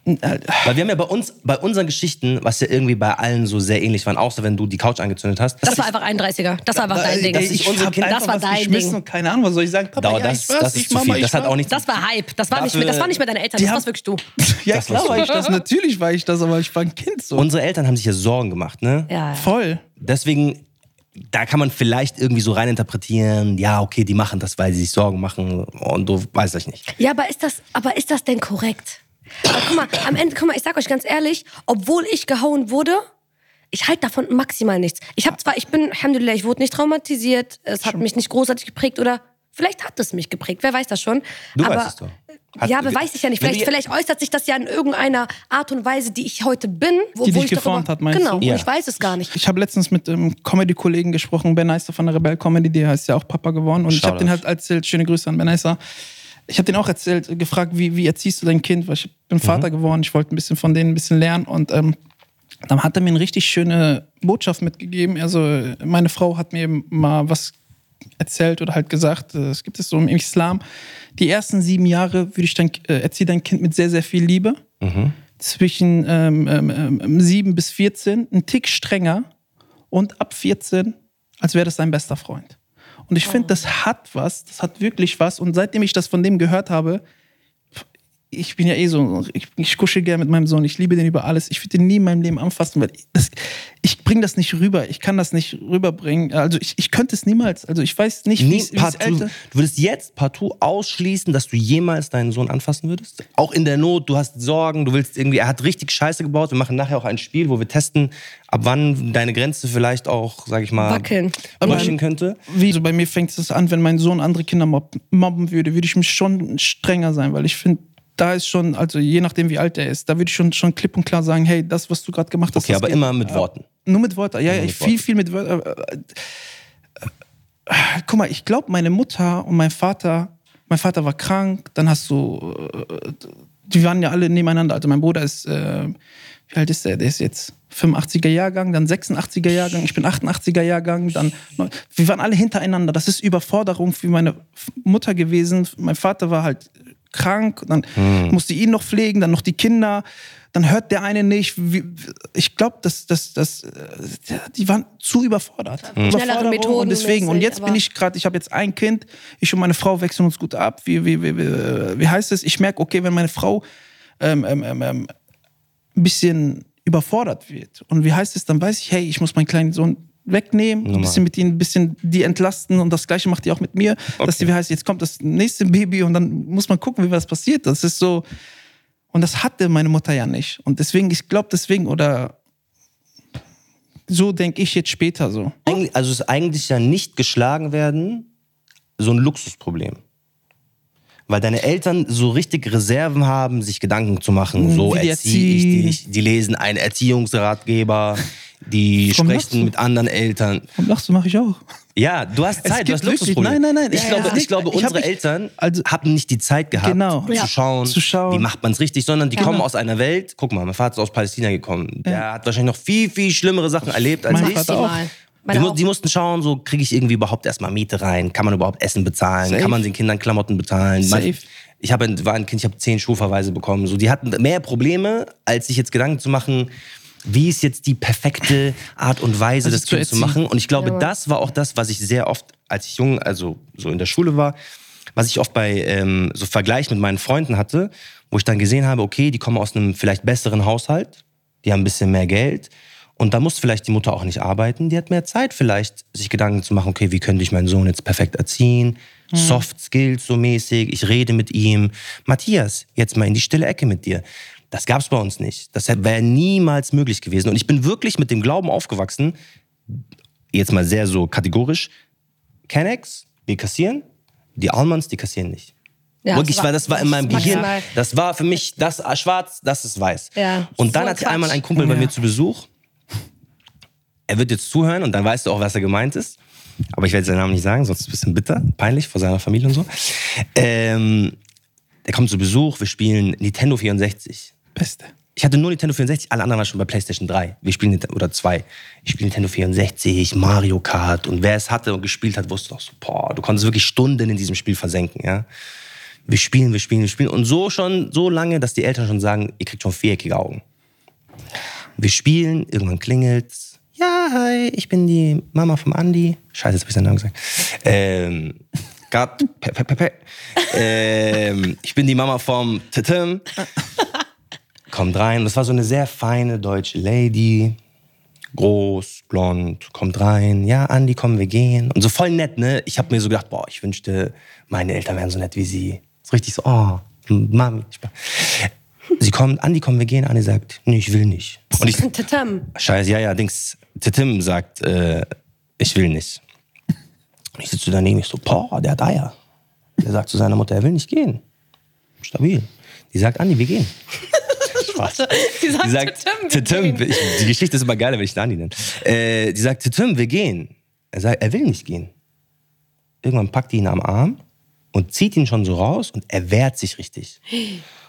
Weil wir haben ja bei uns, bei unseren Geschichten, was ja irgendwie bei allen so sehr ähnlich waren, außer wenn du die Couch angezündet hast. Das war einfach ein 30er. Das war einfach dein Ding. dass ich unsere hab Kinder- Das war dein Ding. Und keine Ahnung, was soll ich sagen? Papa, Dauer, ja, das, ich weiß, das ich ist zu Mama, viel. Das ich hat auch nichts. Das war Hype. Das war, nicht, das war nicht mehr deine Eltern, Die das warst wirklich du. Ja, Das klar war ich das. Natürlich war ich das, aber ich war ein Kind so. Unsere Eltern haben sich ja Sorgen gemacht, ne? Ja. Voll. Deswegen, da kann man vielleicht irgendwie so reininterpretieren, ja, okay, die machen das, weil sie sich Sorgen machen und du weiß ich nicht. Ja, aber ist das, aber ist das denn korrekt? Aber guck mal, am Ende, guck mal, ich sag euch ganz ehrlich, obwohl ich gehauen wurde, ich halte davon maximal nichts. Ich habe zwar, ich bin, Alhamdulillah, ich wurde nicht traumatisiert, es hat mich nicht großartig geprägt oder vielleicht hat es mich geprägt, wer weiß das schon. Du aber, weißt es doch. Hat- ja, aber weiß ich ja nicht. Vielleicht, vielleicht äußert sich das ja in irgendeiner Art und Weise, die ich heute bin. Wo, Die wo dich ich darüber- geformt hat, meinst Genau, du? und Ja. ich weiß es gar nicht. Ich habe letztens mit einem Comedy-Kollegen gesprochen, Ben Eister von der Rebell Comedy, der ist ja auch Papa geworden. Und ich habe den halt erzählt, schöne Grüße an Ben Eister. Ich habe den auch erzählt, äh, gefragt, wie, wie erziehst du dein Kind? Weil ich bin Vater geworden, ich wollte ein bisschen von denen ein bisschen lernen. Und ähm, dann hat er mir eine richtig schöne Botschaft mitgegeben. Also, meine Frau hat mir mal was erzählt oder halt gesagt, äh, es gibt es so im Islam, die ersten sieben Jahre würde ich dein, äh, erzieh dein Kind mit sehr, sehr viel Liebe. Zwischen ähm, ähm, ähm, sieben bis 14 ein Tick strenger und ab 14, als wäre das dein bester Freund. Und ich finde, das hat was, das hat wirklich was. Und seitdem ich das von dem gehört habe, ich bin ja eh so, ich, ich kuschel gerne mit meinem Sohn, ich liebe den über alles. Ich würde den nie in meinem Leben anfassen, weil ich, das, ich bringe das nicht rüber. Ich kann das nicht rüberbringen. Also ich, ich könnte es niemals. Also ich weiß nicht, wie es du würdest jetzt partout ausschließen, dass du jemals deinen Sohn anfassen würdest? Auch in der Not, du hast Sorgen, du willst irgendwie, er hat richtig Scheiße gebaut. Wir machen nachher auch ein Spiel, wo wir testen, ab wann deine Grenze vielleicht auch, sag ich mal, Wackeln. wackeln könnte. Wie so bei mir fängt es an, wenn mein Sohn andere Kinder mob mobben würde, würde ich mich schon strenger sein, weil ich finde, da ist schon, also je nachdem wie alt er ist, da würde ich schon, schon klipp und klar sagen, hey, das, was du gerade gemacht hast, Okay, aber geht immer mit. Worten. Nur mit Worten, ja, ja, viel, Worten. viel mit Wörtern. Äh, äh, äh, Guck mal, ich glaube, meine Mutter und mein Vater, mein Vater war krank, dann hast du, äh, die waren ja alle nebeneinander. Also mein Bruder ist, äh, wie alt ist der? Der ist jetzt 85er Jahrgang, dann 86er Jahrgang, ich bin 88er Jahrgang, dann, wir waren alle hintereinander. Das ist Überforderung für meine Mutter gewesen. Mein Vater war halt krank, dann Hm. musste ihn noch pflegen, dann noch die Kinder, dann hört der eine nicht. Wie- Ich glaube, dass das, das, äh, die waren zu überfordert. Hm. Überforderung Methoden und deswegen. Und jetzt bin ich gerade, ich habe jetzt ein Kind, ich und meine Frau wechseln uns gut ab. Wie, wie, wie, wie, wie heißt es? Ich merke, okay, wenn meine Frau ähm, ähm, ähm, ähm, ein bisschen überfordert wird. Und wie heißt es, dann weiß ich, hey, ich muss meinen kleinen Sohn wegnehmen, ein bisschen mit ihm, ein bisschen die entlasten und das gleiche macht die auch mit mir, dass die, wie heißt, jetzt kommt das nächste Baby und dann muss man gucken, wie was passiert. Das ist so, und das hatte meine Mutter ja nicht. Und deswegen, ich glaube deswegen, oder so denke ich jetzt später so. Also ist eigentlich ja nicht geschlagen werden so ein Luxusproblem. Weil deine Eltern so richtig Reserven haben, sich Gedanken zu machen. So Wie die erziehe ich dich. Die lesen einen Erziehungsratgeber, die Warum sprechen mit anderen Eltern. Und lachst du, mache ich auch. Ja, du hast Zeit, du hast Luxusprobleme. nein, nein, nein, Ich ja, glaube, ja. ich glaube Ich hab unsere nicht- Eltern also- haben nicht die Zeit gehabt, Genau. zu, Ja. schauen, Zu schauen. wie macht man es richtig, sondern die kommen aus einer Welt. Guck mal, mein Vater ist aus Palästina gekommen. Der hat wahrscheinlich noch viel, viel schlimmere Sachen erlebt als Mein ich. Vater auch. Die, die mussten schauen, so kriege ich irgendwie überhaupt erstmal Miete rein, kann man überhaupt Essen bezahlen, Safe. kann man den Kindern Klamotten bezahlen. Safe. Ich habe war ein Kind, ich habe zehn Schulverweise bekommen. So, die hatten mehr Probleme, als sich jetzt Gedanken zu machen, wie ist jetzt die perfekte Art und Weise, Also das zu Kind zu machen. Und ich glaube, Ja. das war auch das, was ich sehr oft, als ich jung, also so in der Schule war, was ich oft bei ähm, so Vergleich mit meinen Freunden hatte, wo ich dann gesehen habe, okay, die kommen aus einem vielleicht besseren Haushalt, die haben ein bisschen mehr Geld. Und da muss vielleicht die Mutter auch nicht arbeiten. Die hat mehr Zeit vielleicht, sich Gedanken zu machen, okay, wie könnte ich meinen Sohn jetzt perfekt erziehen? Soft Skills so mäßig, ich rede mit ihm. Matthias, jetzt mal in die stille Ecke mit dir. Das gab es bei uns nicht. Das wäre niemals möglich gewesen. Und ich bin wirklich mit dem Glauben aufgewachsen, jetzt mal sehr so kategorisch, Kennex, wir kassieren, die Almans, die kassieren nicht. Ja, Wirklich, das weil das war in meinem. Gehirn. Das war für mich das schwarz, das ist weiß. Ja, Und dann voll hatte Quatsch. einmal ein Kumpel bei Ja. mir zu Besuch. Er wird jetzt zuhören und dann weißt du auch, was er gemeint ist. Aber ich werde seinen Namen nicht sagen, sonst ist es ein bisschen bitter, peinlich vor seiner Familie und so. Ähm, der kommt zu Besuch, wir spielen Nintendo 64. Beste. Ich hatte nur Nintendo 64, alle anderen waren schon bei PlayStation 3. Wir spielen oder 2. Ich spiele Nintendo 64, Mario Kart und wer es hatte und gespielt hat, wusste auch so, boah, du konntest wirklich Stunden in diesem Spiel versenken, ja. Wir spielen, wir spielen, wir spielen und so schon so lange, dass die Eltern schon sagen, ihr kriegt schon viereckige Augen. Wir spielen, irgendwann klingelt's. Ja, hi, ich bin die Mama vom Andi. Scheiße, jetzt hab ich seinen Namen gesagt. Ähm, Gott, pe, pe, pe, pe. Ähm, ich bin die Mama vom Titim. Kommt rein. Das war so eine sehr feine deutsche Lady. Groß, blond, kommt rein. Ja, Andi, komm, wir gehen. Und so voll nett, ne? Ich habe mir so gedacht, boah, ich wünschte, meine Eltern wären so nett wie sie. Ist richtig so, oh, Mami. Sie kommt, Andi, komm, wir gehen. Andi sagt, nee, ich will nicht. Und ich, Tatam. Scheiße, ja, ja, Dings. Tim sagt, äh, ich will nicht. Und ich sitze daneben, ich so, boah, der hat Eier. Der sagt zu seiner Mutter, er will nicht gehen. Stabil. Die sagt, Andi, wir gehen. Spaß. Die sagt, Die sagt, Tatam, wir gehen. die Geschichte ist immer geiler, wenn ich den Andi nenne. Äh, die sagt, Tim, wir gehen. Er sagt, er will nicht gehen. Irgendwann packt die ihn am Arm und zieht ihn schon so raus und er wehrt sich richtig.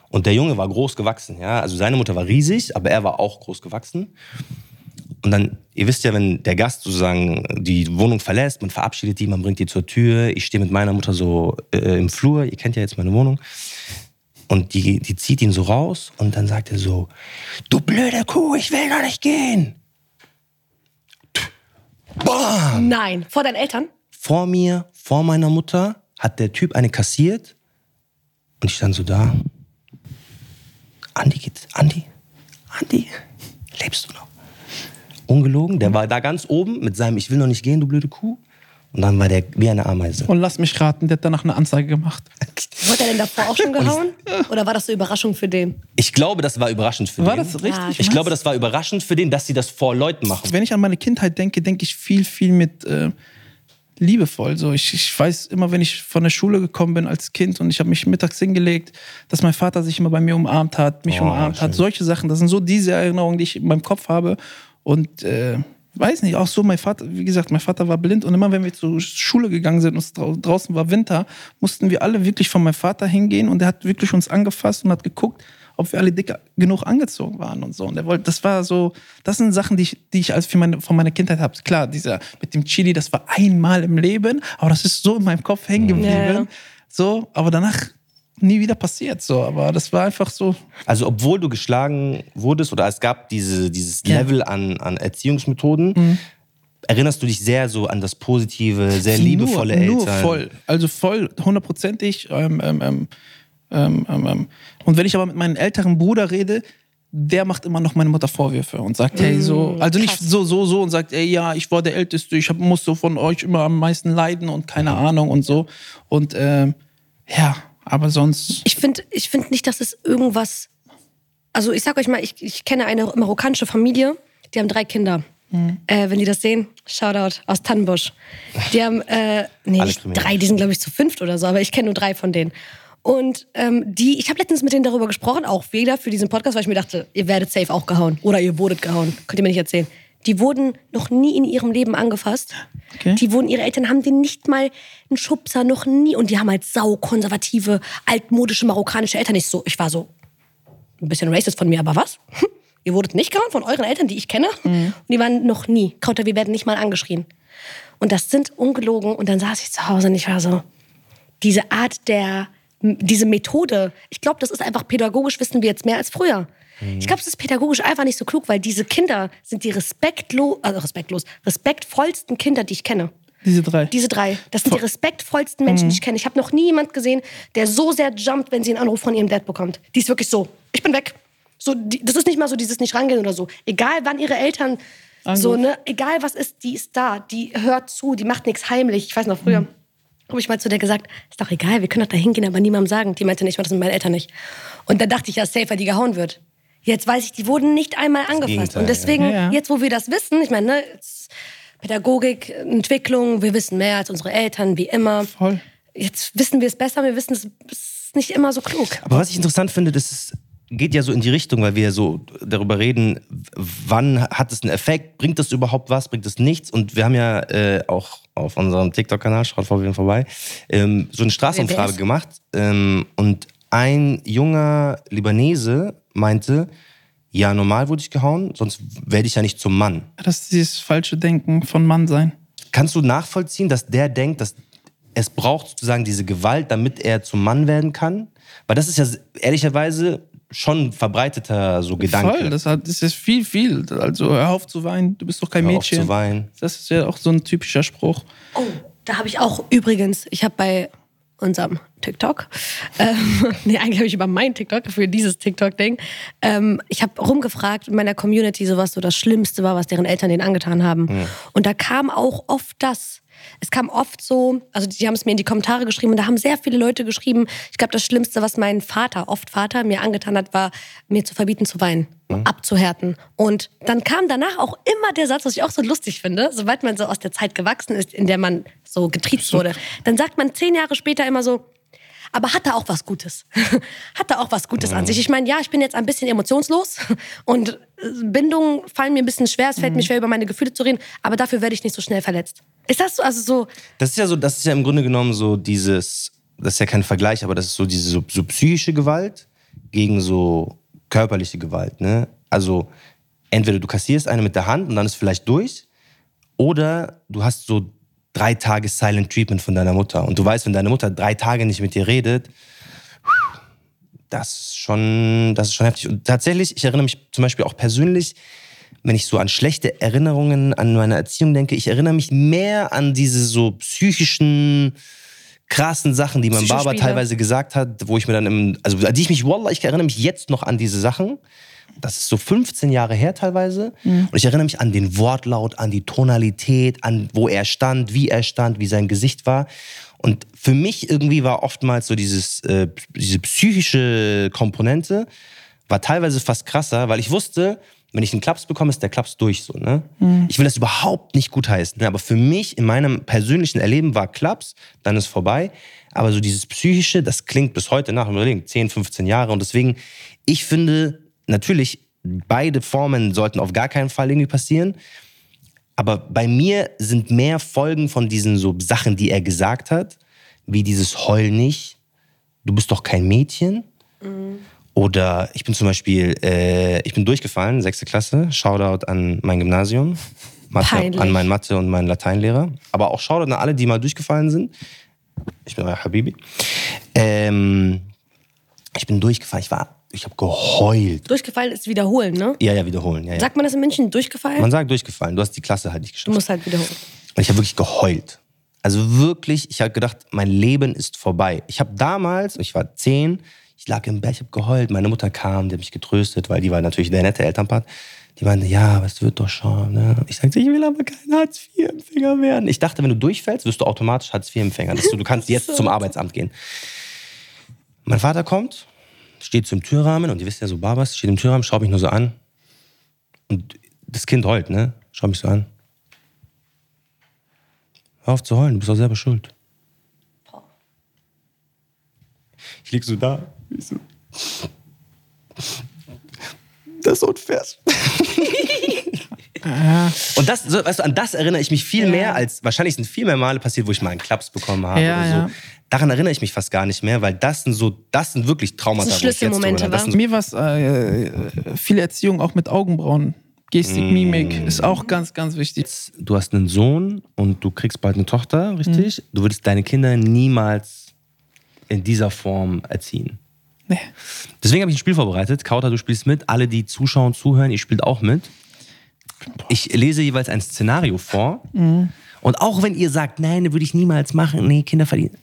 Und der Junge war groß gewachsen, ja. Also seine Mutter war riesig, aber er war auch groß gewachsen. Und dann, ihr wisst ja, wenn der Gast sozusagen die Wohnung verlässt, man verabschiedet die, man bringt die zur Tür. Ich stehe mit meiner Mutter so äh, im Flur, ihr kennt ja jetzt meine Wohnung. Und die, die zieht ihn so raus und dann sagt er so, du blöde Kuh, ich will doch nicht gehen. Bam! Nein, vor deinen Eltern? Vor mir, vor meiner Mutter, hat der Typ eine kassiert. Und ich stand so da. Andi geht, Andi, Andi, lebst du noch? Ungelogen, der war da ganz oben mit seinem Ich will noch nicht gehen, du blöde Kuh. Und dann war der wie eine Ameise. Und lass mich raten, der hat danach eine Anzeige gemacht. Wurde er denn davor auch schon gehauen? Oder war das so Überraschung für den? Ich glaube, das war überraschend für War den. das richtig? Ah, Ich glaube, das war überraschend für den, dass sie das vor Leuten machen. Wenn ich an meine Kindheit denke, denke ich viel, viel mit äh, liebevoll. So, ich, ich weiß immer, wenn ich von der Schule gekommen bin als Kind und ich habe mich mittags hingelegt, dass mein Vater sich immer bei mir umarmt hat, mich Oh, umarmt hat. schön. Solche Sachen, das sind so diese Erinnerungen, die ich in meinem Kopf habe. Und äh, weiß nicht, auch so, mein Vater, wie gesagt, mein Vater war blind und immer wenn wir zur Schule gegangen sind und draußen war Winter, mussten wir alle wirklich von meinem Vater hingehen und er hat wirklich uns angefasst und hat geguckt, ob wir alle dick genug angezogen waren und so. Und er wollte, das war so, das sind Sachen, die ich, die ich als für meine, von meiner Kindheit habe. Klar, dieser mit dem Chili, das war einmal im Leben, aber das ist so in meinem Kopf hängen geblieben. Ja, ja. So, aber danach nie wieder passiert. So, aber das war einfach so. Also obwohl du geschlagen wurdest oder es gab diese, dieses Ja. Level an, an Erziehungsmethoden, Mhm. erinnerst du dich sehr so an das Positive, sehr liebevolle nur, Eltern. Nur voll. Also voll, hundertprozentig. Ähm, ähm, ähm, ähm, ähm, ähm. Und wenn ich aber mit meinem älteren Bruder rede, der macht immer noch meine Mutter Vorwürfe und sagt, hey, so, also nicht so, so, so und sagt, ey, ja, ich war der Älteste, ich hab, muss so von euch immer am meisten leiden und keine Ahnung und so. Und ähm, ja, aber sonst. Ich finde ich find nicht, dass es irgendwas. Also, ich sag euch mal, ich, ich kenne eine marokkanische Familie, die haben drei Kinder. Mhm. Äh, wenn die das sehen, Shoutout aus Tannenbusch. Die haben, äh, nee, nicht drei, die sind, glaube ich, zu fünft oder so, aber ich kenne nur drei von denen. Und ähm, die, ich habe letztens mit denen darüber gesprochen, auch wieder für diesen Podcast, weil ich mir dachte, ihr werdet safe auch gehauen. Oder ihr wurdet gehauen. Könnt ihr mir nicht erzählen. Die wurden noch nie in ihrem Leben angefasst. Okay. Die wurden, ihre Eltern haben denen nicht mal einen Schubser, noch nie. Und die haben halt saukonservative, altmodische marokkanische Eltern. Ich, so, ich war so, ein bisschen racist von mir, aber was? Ihr wurdet nicht gehauen von euren Eltern, die ich kenne? Und die waren noch nie. Kauter, wir werden nicht mal angeschrien. Und das sind ungelogen. Und dann saß ich zu Hause und ich war so, diese Art der, diese Methode, ich glaube, das ist einfach pädagogisch, wissen wir jetzt mehr als früher. Ich glaube, es ist pädagogisch einfach nicht so klug, weil diese Kinder sind die respektlos, also respektlos, respektvollsten Kinder, die ich kenne. Diese drei. Diese drei. Das sind die respektvollsten Menschen, die ich kenne. Ich habe noch nie jemand gesehen, der so sehr jumpt, wenn sie einen Anruf von ihrem Dad bekommt. Die ist wirklich so, ich bin weg. So, die, das ist nicht mal so dieses nicht rangehen oder so. Egal, wann ihre Eltern so, ne, egal was ist, die ist da, die hört zu, die macht nichts heimlich. Ich weiß noch früher. Habe ich mal zu der gesagt, ist doch egal, wir können doch da hingehen, aber niemandem sagen. Die meinte nicht, das mit meinen Eltern nicht. Und dann dachte ich, ja, safe, weil die gehauen wird. Jetzt weiß ich, die wurden nicht einmal angefasst. Gegenteil, Und deswegen, ja. Ja, ja. jetzt wo wir das wissen, ich meine, ne, Pädagogik, Entwicklung, wir wissen mehr als unsere Eltern, wie immer. Voll. Jetzt wissen wir es besser, wir wissen es ist nicht immer so klug. Aber was ich interessant finde, das ist, geht ja so in die Richtung, weil wir ja so darüber reden, wann hat es einen Effekt, bringt das überhaupt was, bringt es nichts? Und wir haben ja äh, auch auf unserem TikTok-Kanal, schaut vorhin vorbei, ähm, so eine Straßenumfrage gemacht. Ähm, und ein junger Libanese meinte, ja, normal wurde ich gehauen, sonst werde ich ja nicht zum Mann. Das ist dieses falsche Denken von Mann sein. Kannst du nachvollziehen, dass der denkt, dass es braucht sozusagen diese Gewalt, damit er zum Mann werden kann? Weil das ist ja ehrlicherweise schon ein verbreiteter so Gedanke. Voll, das, hat, das ist viel, viel. Also hör auf zu weinen, du bist doch kein Hör auf Mädchen. zu weinen. Das ist ja auch so ein typischer Spruch. Oh, da habe ich auch übrigens, ich habe bei unserem TikTok, ähm, nee, eigentlich habe ich über mein TikTok, für dieses TikTok-Ding, ähm, ich habe rumgefragt in meiner Community, so was so das Schlimmste war, was deren Eltern denen angetan haben. Und da kam auch oft das. Es kam oft so, also die haben es mir in die Kommentare geschrieben und da haben sehr viele Leute geschrieben, ich glaube, das Schlimmste, was mein Vater, oft Vater, mir angetan hat, war, mir zu verbieten zu weinen, abzuhärten. Und dann kam danach auch immer der Satz, was ich auch so lustig finde, sobald man so aus der Zeit gewachsen ist, in der man so getriezt wurde, dann sagt man zehn Jahre später immer so, aber hat er auch was Gutes? hat er auch was Gutes an sich? Ich meine, ja, ich bin jetzt ein bisschen emotionslos und äh, Bindungen fallen mir ein bisschen schwer. Es fällt mir schwer, über meine Gefühle zu reden, aber dafür werde ich nicht so schnell verletzt. Ist das so? Also so, Das ist ja so, das ist ja im Grunde genommen so dieses, das ist ja kein Vergleich, aber das ist so diese so, so psychische Gewalt gegen so körperliche Gewalt. Ne? Also entweder du kassierst eine mit der Hand und dann ist vielleicht durch, oder du hast so drei Tage Silent Treatment von deiner Mutter und du weißt, wenn deine Mutter drei Tage nicht mit dir redet, das ist schon, das ist schon heftig. Und tatsächlich, ich erinnere mich zum Beispiel auch persönlich, wenn ich so an schlechte Erinnerungen an meine Erziehung denke, ich erinnere mich mehr an diese so psychischen, krassen Sachen, die mein Baba teilweise gesagt hat, wo ich mir dann im, also an die ich mich, wallah, ich erinnere mich jetzt noch an diese Sachen. Das ist so 15 Jahre her teilweise. Und ich erinnere mich an den Wortlaut, an die Tonalität, an wo er stand, wie er stand, wie sein Gesicht war. Und für mich irgendwie war oftmals so dieses, äh, diese psychische Komponente, war teilweise fast krasser, weil ich wusste, wenn ich einen Klaps bekomme, ist der Klaps durch. So, ne? Ich will das überhaupt nicht gutheißen, ne? aber für mich in meinem persönlichen Erleben war Klaps, dann ist vorbei. Aber so dieses Psychische, das klingt bis heute nach, überlegen, 10, 15 Jahre. Und deswegen, ich finde, natürlich, beide Formen sollten auf gar keinen Fall irgendwie passieren. Aber bei mir sind mehr Folgen von diesen so Sachen, die er gesagt hat, wie dieses Heul nicht, du bist doch kein Mädchen. Oder ich bin zum Beispiel, äh, ich bin durchgefallen, sechste Klasse. Shoutout an mein Gymnasium, Mathe, an meinen Mathe- und meinen Lateinlehrer. Aber auch Shoutout an alle, die mal durchgefallen sind. Ich bin euer Habibi. Ähm, Ich bin durchgefallen. Ich war, ich habe geheult. Durchgefallen ist wiederholen, ne? Ja, ja, wiederholen. Ja, ja. Sagt man das in München? Durchgefallen? Man sagt durchgefallen. Du hast die Klasse halt nicht du geschafft. musst halt wiederholen. Und ich habe wirklich geheult. Also wirklich, ich habe gedacht, mein Leben ist vorbei. Ich habe damals, ich war zehn, ich lag im Bett, ich habe geheult. Meine Mutter kam, die hat mich getröstet, weil die war natürlich der nette Elternpart. Die meinte, ja, aber es wird doch schon. Ne? Ich sagte, ich will aber kein Hartz-IV-Empfänger werden. Ich dachte, wenn du durchfällst, wirst du automatisch Hartz-IV-Empfänger. So, Du kannst jetzt zum Arbeitsamt gehen. Mein Vater kommt, steht zum Türrahmen und ihr wisst ja so, Babas, steht im Türrahmen, schaut mich nur so an. Und das Kind heult, ne? Schaut mich so an. Hör auf zu heulen, du bist doch selber schuld. Ich lieg so da. Ich so. Das ist unfair. Und das, so, weißt du, an das erinnere ich mich viel mehr als, wahrscheinlich sind viel mehr Male passiert, wo ich mal einen Klaps bekommen habe Ja, oder so. ja. Daran erinnere ich mich fast gar nicht mehr, weil das sind so, das sind wirklich Traumata. Das sind Schlüsselmomente, drüber- das wa? sind Mir war es äh, viel Erziehung auch mit Augenbrauen. Gestik, Mm. Mimik ist auch ganz, ganz wichtig. du hast einen Sohn und du kriegst bald eine Tochter, richtig? Du würdest deine Kinder niemals in dieser Form erziehen. Nee. Deswegen habe ich ein Spiel vorbereitet. Kauter, du spielst mit. Alle, die zuschauen, zuhören, ihr spielt auch mit. Ich lese jeweils ein Szenario vor. Und auch wenn ihr sagt, nein, das würde ich niemals machen, nee, Kinder verdienen.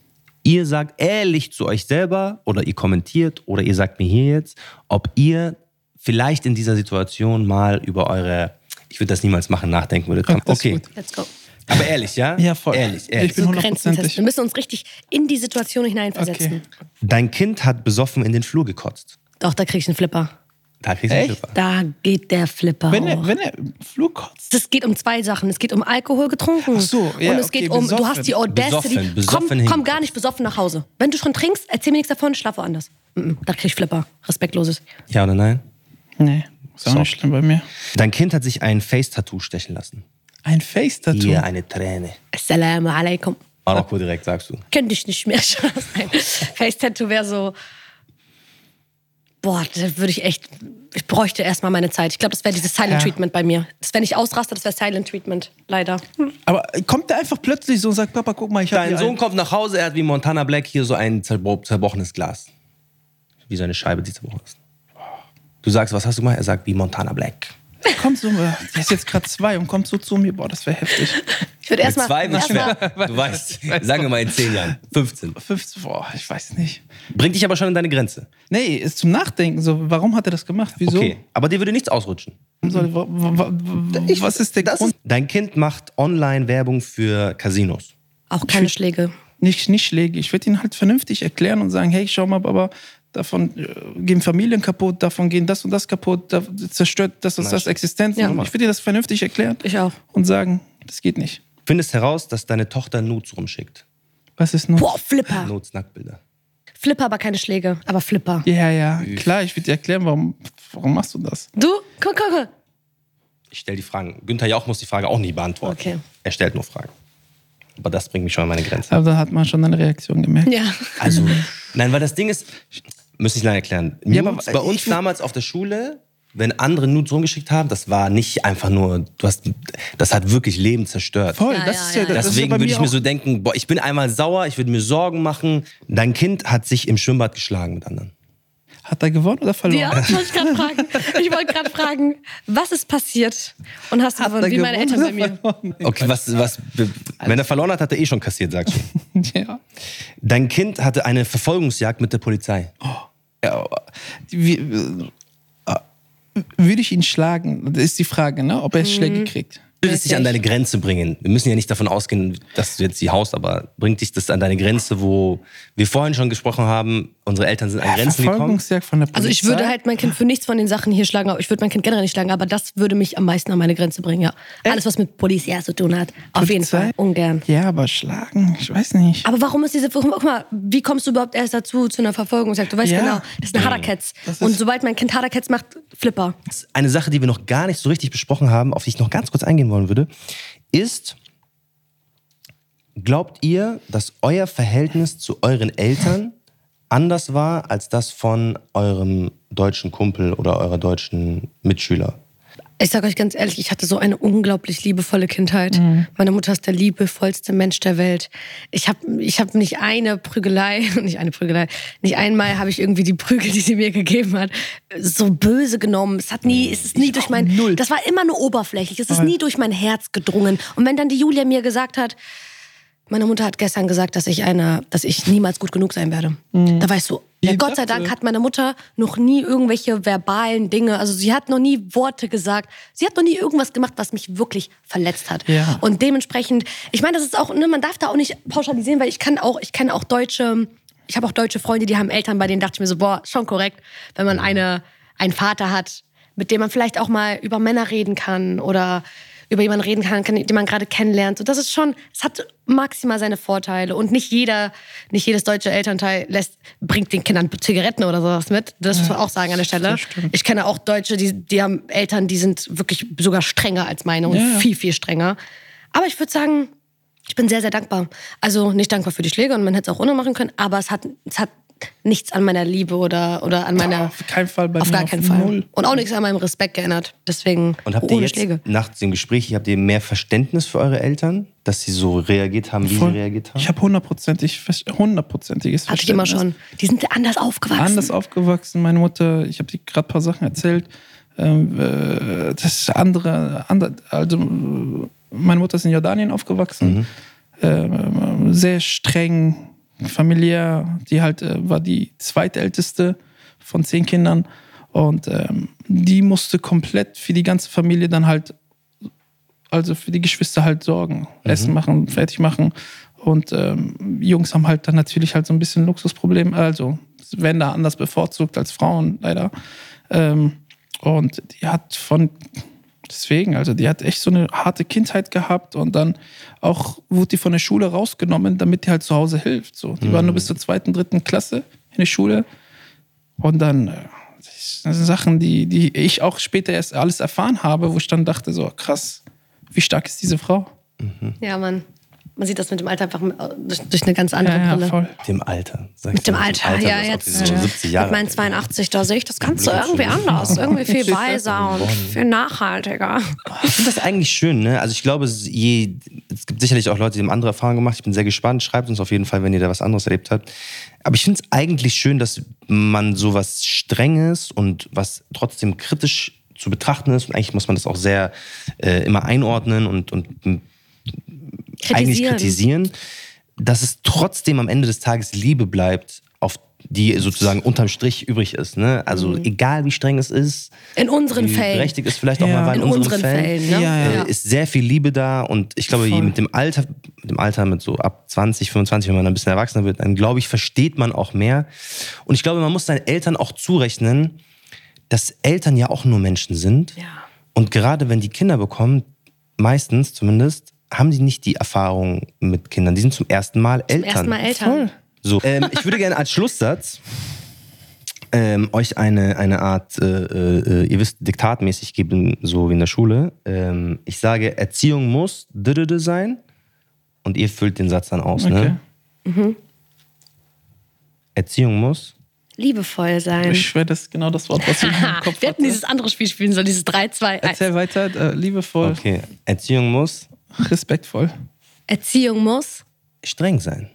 Ihr sagt ehrlich zu euch selber oder ihr kommentiert oder ihr sagt mir hier jetzt, ob ihr vielleicht in dieser Situation mal über eure, ich würde das niemals machen, nachdenken das ist okay, gut. Let's go. aber ehrlich, ja? Ja, voll. Ehrlich, ehrlich. Ich bin So Grenzen testen. hundertprozentig. Wir müssen uns richtig in die Situation hineinversetzen. Okay. Dein Kind hat besoffen in den Flur gekotzt. Doch, da krieg ich einen Flipper. Da kriegst du Echt? Flipper. Da geht der Flipper. Wenn er, hoch. wenn er im Flur kotzt. Das geht um zwei Sachen. Es geht um Alkohol getrunken. Ach so, ja, und es okay, geht um, du besoffen. hast die Audacity. Besoffen, besoffen komm, komm gar nicht besoffen nach Hause. Wenn du schon trinkst, erzähl mir nichts davon, schlaf woanders. Mhm, da krieg ich Flipper. Respektloses. Ja oder nein? Nee, ist auch So. nicht schlimm bei mir. Dein Kind hat sich ein Face-Tattoo stechen lassen. Ein Face-Tattoo. Hier eine Träne. Assalamu alaikum. Marokko direkt, sagst du. Könnte ich nicht mehr. Face-Tattoo wäre so. Boah, da würde ich echt. Ich bräuchte erstmal meine Zeit. Ich glaube, das wäre dieses Silent Ja. Treatment bei mir. Das wäre nicht ausraste, das wäre Silent Treatment. Leider. Aber kommt der einfach plötzlich so und sagt, Papa, guck mal, ich habe Dein Sohn kommt nach Hause, er hat wie Montana Black hier so ein zerbro zerbrochenes Glas. Wie so eine Scheibe, die zerbrochen ist. Du sagst, was hast du gemacht? Er sagt, wie Montana Black. Kommt so, äh, der ist jetzt gerade zwei und kommt so zu mir. Boah, das wäre heftig. Ich würde erstmal. zwei wird Erst schwer. Du weißt, sagen wir mal in zehn Jahren. 15. 15, boah, ich weiß nicht. Bringt dich aber schon an deine Grenze. Nee, ist zum Nachdenken. So, warum hat er das gemacht? Wieso? Okay. Aber dir würde nichts ausrutschen. Wa, wa, was ist der Das Grund? ist, dein Kind macht Online-Werbung für Casinos. auch keine Schläge. Nicht, nicht Schläge. Ich würde ihn halt vernünftig erklären und sagen, hey, schau mal, Baba, davon äh, gehen Familien kaputt, davon gehen das und das kaputt, da zerstört das und das Existenzen. Ja. ich würde dir das vernünftig erklären Ich auch. und sagen, das geht nicht. Findest heraus, dass deine Tochter Nudes rumschickt. Was ist nun? Boah, Flipper. Nudes, Nacktbilder. Flipper, aber keine Schläge. Aber Flipper. Ja, ja, klar, ich würde dir erklären, warum, warum machst du das? Du? Guck, guck, guck. Ich stelle die Fragen. Günther Jauch muss die Frage auch nie beantworten. Okay. Er stellt nur Fragen. Aber das bringt mich schon an meine Grenze. Aber da hat man schon eine Reaktion gemerkt. Ja. Also, nein, weil das Ding ist, müsste ich lange erklären. Nudes, Ja, aber bei uns ich- damals auf der Schule, wenn andere Nudes rumgeschickt haben, das war nicht einfach nur, du hast, das hat wirklich Leben zerstört. Voll, Ja, das ja, ist ja, ja. das ist ja Deswegen bei würde ich mir so denken, boah, ich bin einmal sauer, ich würde mir Sorgen machen. Dein Kind hat sich im Schwimmbad geschlagen mit anderen. Hat er gewonnen oder verloren? Ja, wollte ich gerade fragen. Ich wollte gerade fragen, was ist passiert? Und hast du Hat gewonnen, wie meine Eltern bei mir. Okay, was, was, wenn er verloren hat, hat er eh schon kassiert, sagst du. Ja. Dein Kind hatte eine Verfolgungsjagd mit der Polizei. ja aber wie, äh, würde ich ihn schlagen? Das ist die Frage, ne? ob er Schläge kriegt. Will es dich an deine Grenze bringen? Wir müssen ja nicht davon ausgehen, dass du jetzt sie haust, aber bringt dich das an deine Grenze, wo wir vorhin schon gesprochen haben, unsere Eltern sind an Grenzen gekommen? Verfolgungsjagd von der Polizei. Also ich würde halt mein Kind für nichts von den Sachen hier schlagen, aber ich würde mein Kind generell nicht schlagen, aber das würde mich am meisten an meine Grenze bringen, ja. Alles, was mit Polizei zu tun hat, auf jeden? Fall, ungern. Ja, aber schlagen, ich weiß nicht. Aber warum ist diese, guck mal, wie kommst du überhaupt erst dazu, zu einer Verfolgungsjagd? Du weißt Ja. genau, das ist ein Hadercats. Das ist- Und sobald mein Kind Hadercats macht, Flipper. Eine Sache, die wir noch gar nicht so richtig besprochen haben, auf die ich noch ganz kurz eingehen wollen würde, ist, glaubt ihr, dass euer Verhältnis zu euren Eltern anders war als das von eurem deutschen Kumpel oder eurer deutschen Mitschüler? Ich sage euch ganz ehrlich, ich hatte so eine unglaublich liebevolle Kindheit. Mhm. Meine Mutter ist der liebevollste Mensch der Welt. Ich habe ich hab nicht eine Prügelei, nicht eine Prügelei, nicht einmal habe ich irgendwie die Prügel, die sie mir gegeben hat, so böse genommen. Es hat nie, es ist nie durch mein, null. das war immer nur oberflächlich. Es ist Aber- nie durch mein Herz gedrungen. Und wenn dann die Julia mir gesagt hat, meine Mutter hat gestern gesagt, dass ich eine, dass ich niemals gut genug sein werde. Da war ich so, ja, Gott sei dachte- Dank hat meine Mutter noch nie irgendwelche verbalen Dinge, also sie hat noch nie Worte gesagt, sie hat noch nie irgendwas gemacht, was mich wirklich verletzt hat. Ja. Und dementsprechend, ich meine, das ist auch, ne, man darf da auch nicht pauschalisieren, weil ich kann auch, ich kenne auch deutsche, ich habe auch deutsche Freunde, die haben Eltern, bei denen dachte ich mir so, boah, schon korrekt, wenn man eine, einen Vater hat, mit dem man vielleicht auch mal über Männer reden kann oder über jemanden reden kann, kann, den man gerade kennenlernt. So, das ist schon, es hat maximal seine Vorteile. Und nicht jeder, nicht jedes deutsche Elternteil lässt, bringt den Kindern Zigaretten oder sowas mit. Das muss man auch sagen an der Stelle. Ich kenne auch Deutsche, die, die haben Eltern, die sind wirklich sogar strenger als meine und Ja, ja. viel, viel strenger. Aber ich würde sagen, ich bin sehr, sehr dankbar. Also nicht dankbar für die Schläge und man hätte es auch ohne machen können, aber es hat, es hat nichts an meiner Liebe oder, oder an meiner. Auf keinen Fall bei auf mir gar auf keinen Fall. null. Und auch nichts an meinem Respekt geändert. Deswegen Und habt ihr ohne jetzt Schläge. nach dem Gespräch, habt ihr mehr Verständnis für eure Eltern, dass sie so reagiert haben, wie Voll. sie reagiert haben? Ich habe hundertprozentig, hundertprozentiges Hatte ich immer schon. Die sind anders aufgewachsen. anders aufgewachsen. Meine Mutter, ich habe dir gerade ein paar Sachen erzählt. Ähm, äh, das ist andere, andere, also meine Mutter ist in Jordanien aufgewachsen. Ähm, sehr streng, familiär. Die halt äh, war die zweitälteste von zehn Kindern. Und ähm, die musste komplett für die ganze Familie dann halt, also für die Geschwister halt sorgen. Essen machen, fertig machen. Und ähm, Jungs haben halt dann natürlich halt so ein bisschen Luxusproblem, also werden da anders bevorzugt als Frauen, leider. Ähm, und die hat von, deswegen, also die hat echt so eine harte Kindheit gehabt und dann auch wurde die von der Schule rausgenommen, damit die halt zu Hause hilft. So. Die war nur bis zur zweiten, dritten Klasse in der Schule. Und dann, äh, das sind Sachen, die, die ich auch später erst alles erfahren habe, wo ich dann dachte, so krass, wie stark ist diese Frau? Ja, Mann. Man sieht das mit dem Alter einfach durch, durch eine ganz andere Ja, ja, Brille. voll. Dem Alter. Mit dem du, Alter, ja, jetzt so 70 Jahre mit meinen alt 82, da sehe ich das Ganze irgendwie anders, irgendwie viel weiser und viel nachhaltiger. Ich finde das eigentlich schön, ne? Also ich glaube, es- je, es gibt sicherlich auch Leute, die haben andere Erfahrungen gemacht. Ich bin sehr gespannt. Schreibt uns auf jeden Fall, wenn ihr da was anderes erlebt habt. Aber ich finde es eigentlich schön, dass man so was Strenges und was trotzdem kritisch zu betrachten ist. Und eigentlich muss man das auch sehr äh, immer einordnen und, und m, eigentlich kritisieren, dass es trotzdem am Ende des Tages Liebe bleibt, auf die sozusagen unterm Strich übrig ist. Ne? Also egal wie streng es ist, In unseren wie Mhm. Fällen. berechtigt es vielleicht auch Ja. mal war in, In unseren, unseren Fällen, Fällen, ne? Ja, ja. äh, ist sehr viel Liebe da und ich glaube, je Voll. mit dem Alter, mit dem Alter mit so ab 20, 25, wenn man ein bisschen erwachsener wird, dann glaube ich, versteht man auch mehr. Und ich glaube, man muss seinen Eltern auch zurechnen, dass Eltern ja auch nur Menschen sind. Ja. Und gerade wenn die Kinder bekommen, meistens zumindest, haben die nicht die Erfahrung mit Kindern. Die sind zum ersten Mal Eltern. Erstmal Eltern. Voll. So, ähm, ich würde gerne als Schlusssatz ähm, euch eine, eine Art, äh, äh, ihr wisst, diktatmäßig geben, so wie in der Schule. Ähm, ich sage, Erziehung muss dödödö sein und ihr füllt den Satz dann aus. Okay. Ne? Erziehung muss. Liebevoll sein. Ich schwöre, das ist genau das Wort, was ich im Kopf Wir hätten dieses andere Spiel spielen sollen, dieses 3, 2, 1. Erzähl weiter, äh, liebevoll, Okay, Erziehung muss respektvoll. Erziehung muss. streng sein.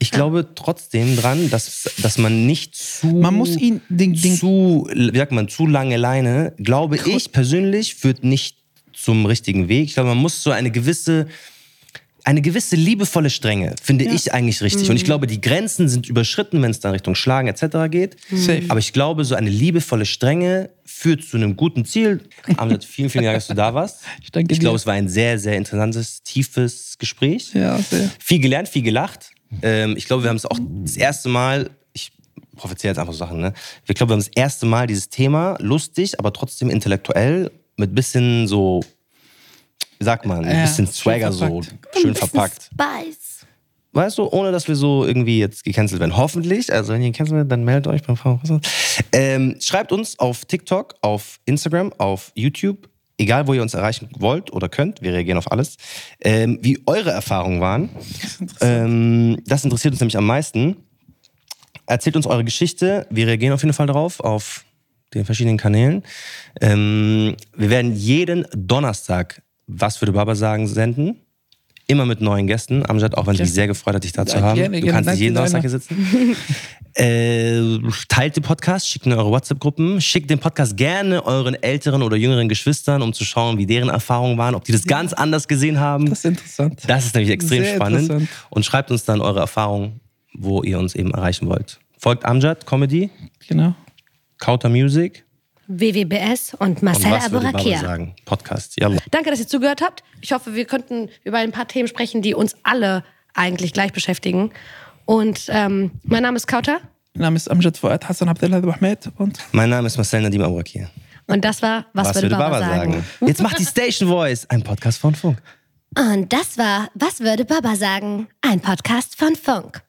Ich glaube trotzdem dran, dass, dass man nicht zu. Man muss ihn den, den zu, wie sagt man, zu lange Leine, glaube ich persönlich, führt nicht zum richtigen Weg. Ich glaube, man muss so eine gewisse, eine gewisse liebevolle Strenge, finde ich eigentlich richtig. Und ich glaube, die Grenzen sind überschritten, wenn es dann Richtung Schlagen etc. geht. Safe. Aber ich glaube, so eine liebevolle Strenge führt zu einem guten Ziel. Amjad, vielen, vielen Dank, dass du da warst. Ich danke Ich glaube, es war ein sehr, sehr interessantes, tiefes Gespräch. Ja, sehr. Viel gelernt, viel gelacht. Ähm, ich glaube, wir haben es auch das erste Mal, ich prophezeie jetzt einfach so Sachen, ne? Ich glaube, wir haben das erste Mal dieses Thema lustig, aber trotzdem intellektuell mit bisschen so, wie sagt man, ein Ja, bisschen schön Swagger so, verpackt. schön verpackt. Spice. Weißt du, ohne dass wir so irgendwie jetzt gecancelt werden. Hoffentlich. Also, wenn ihr gecancelt werdet, dann meldet euch beim Frauenhaus. ähm, Schreibt uns auf TikTok, auf Instagram, auf YouTube, egal wo ihr uns erreichen wollt oder könnt. Wir reagieren auf alles. Ähm, wie eure Erfahrungen waren. Ähm, das interessiert uns nämlich am meisten. Erzählt uns eure Geschichte. Wir reagieren auf jeden Fall darauf. Auf den verschiedenen Kanälen. Ähm, wir werden jeden Donnerstag Was würde Baba sagen senden. Immer mit neuen Gästen. Amjad, auch wenn es mich sehr gefreut hat, dich da zu Ja, haben. gerne, du gerne. kannst jeden Donnerstag hier sitzen. äh, teilt den Podcast, schickt in eure WhatsApp-Gruppen, schickt den Podcast gerne euren älteren oder jüngeren Geschwistern, um zu schauen, wie deren Erfahrungen waren, ob die das ganz anders gesehen haben. Das ist interessant. Das ist nämlich extrem Sehr spannend. Und schreibt uns dann eure Erfahrungen, wo ihr uns eben erreichen wollt. Folgt Amjad Comedy, Genau. Kauter Music WWBS und Marcel was würde Baba Aburakia. sagen? Podcast. Yalla. Danke, dass ihr zugehört habt. Ich hoffe, wir konnten über ein paar Themen sprechen, die uns alle eigentlich gleich beschäftigen. Und ähm, mein Name ist Kauter Mein Name ist Amjad Fuad Hassan Abdellah Ahmed und Mein Name ist Marcel Nadim Abourakir. und das war Was, würde Baba, sagen? Jetzt macht die Station Voice, ein Podcast von Funk. Und das war Was würde Baba sagen? Ein Podcast von Funk.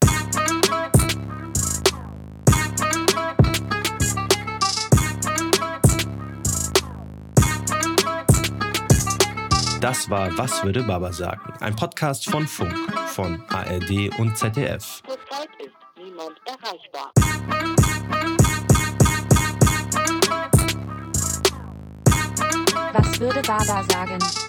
Das war Was würde Baba sagen? Ein Podcast von Funk, von ARD und ZDF. Zurzeit ist niemand erreichbar. Was würde Baba sagen?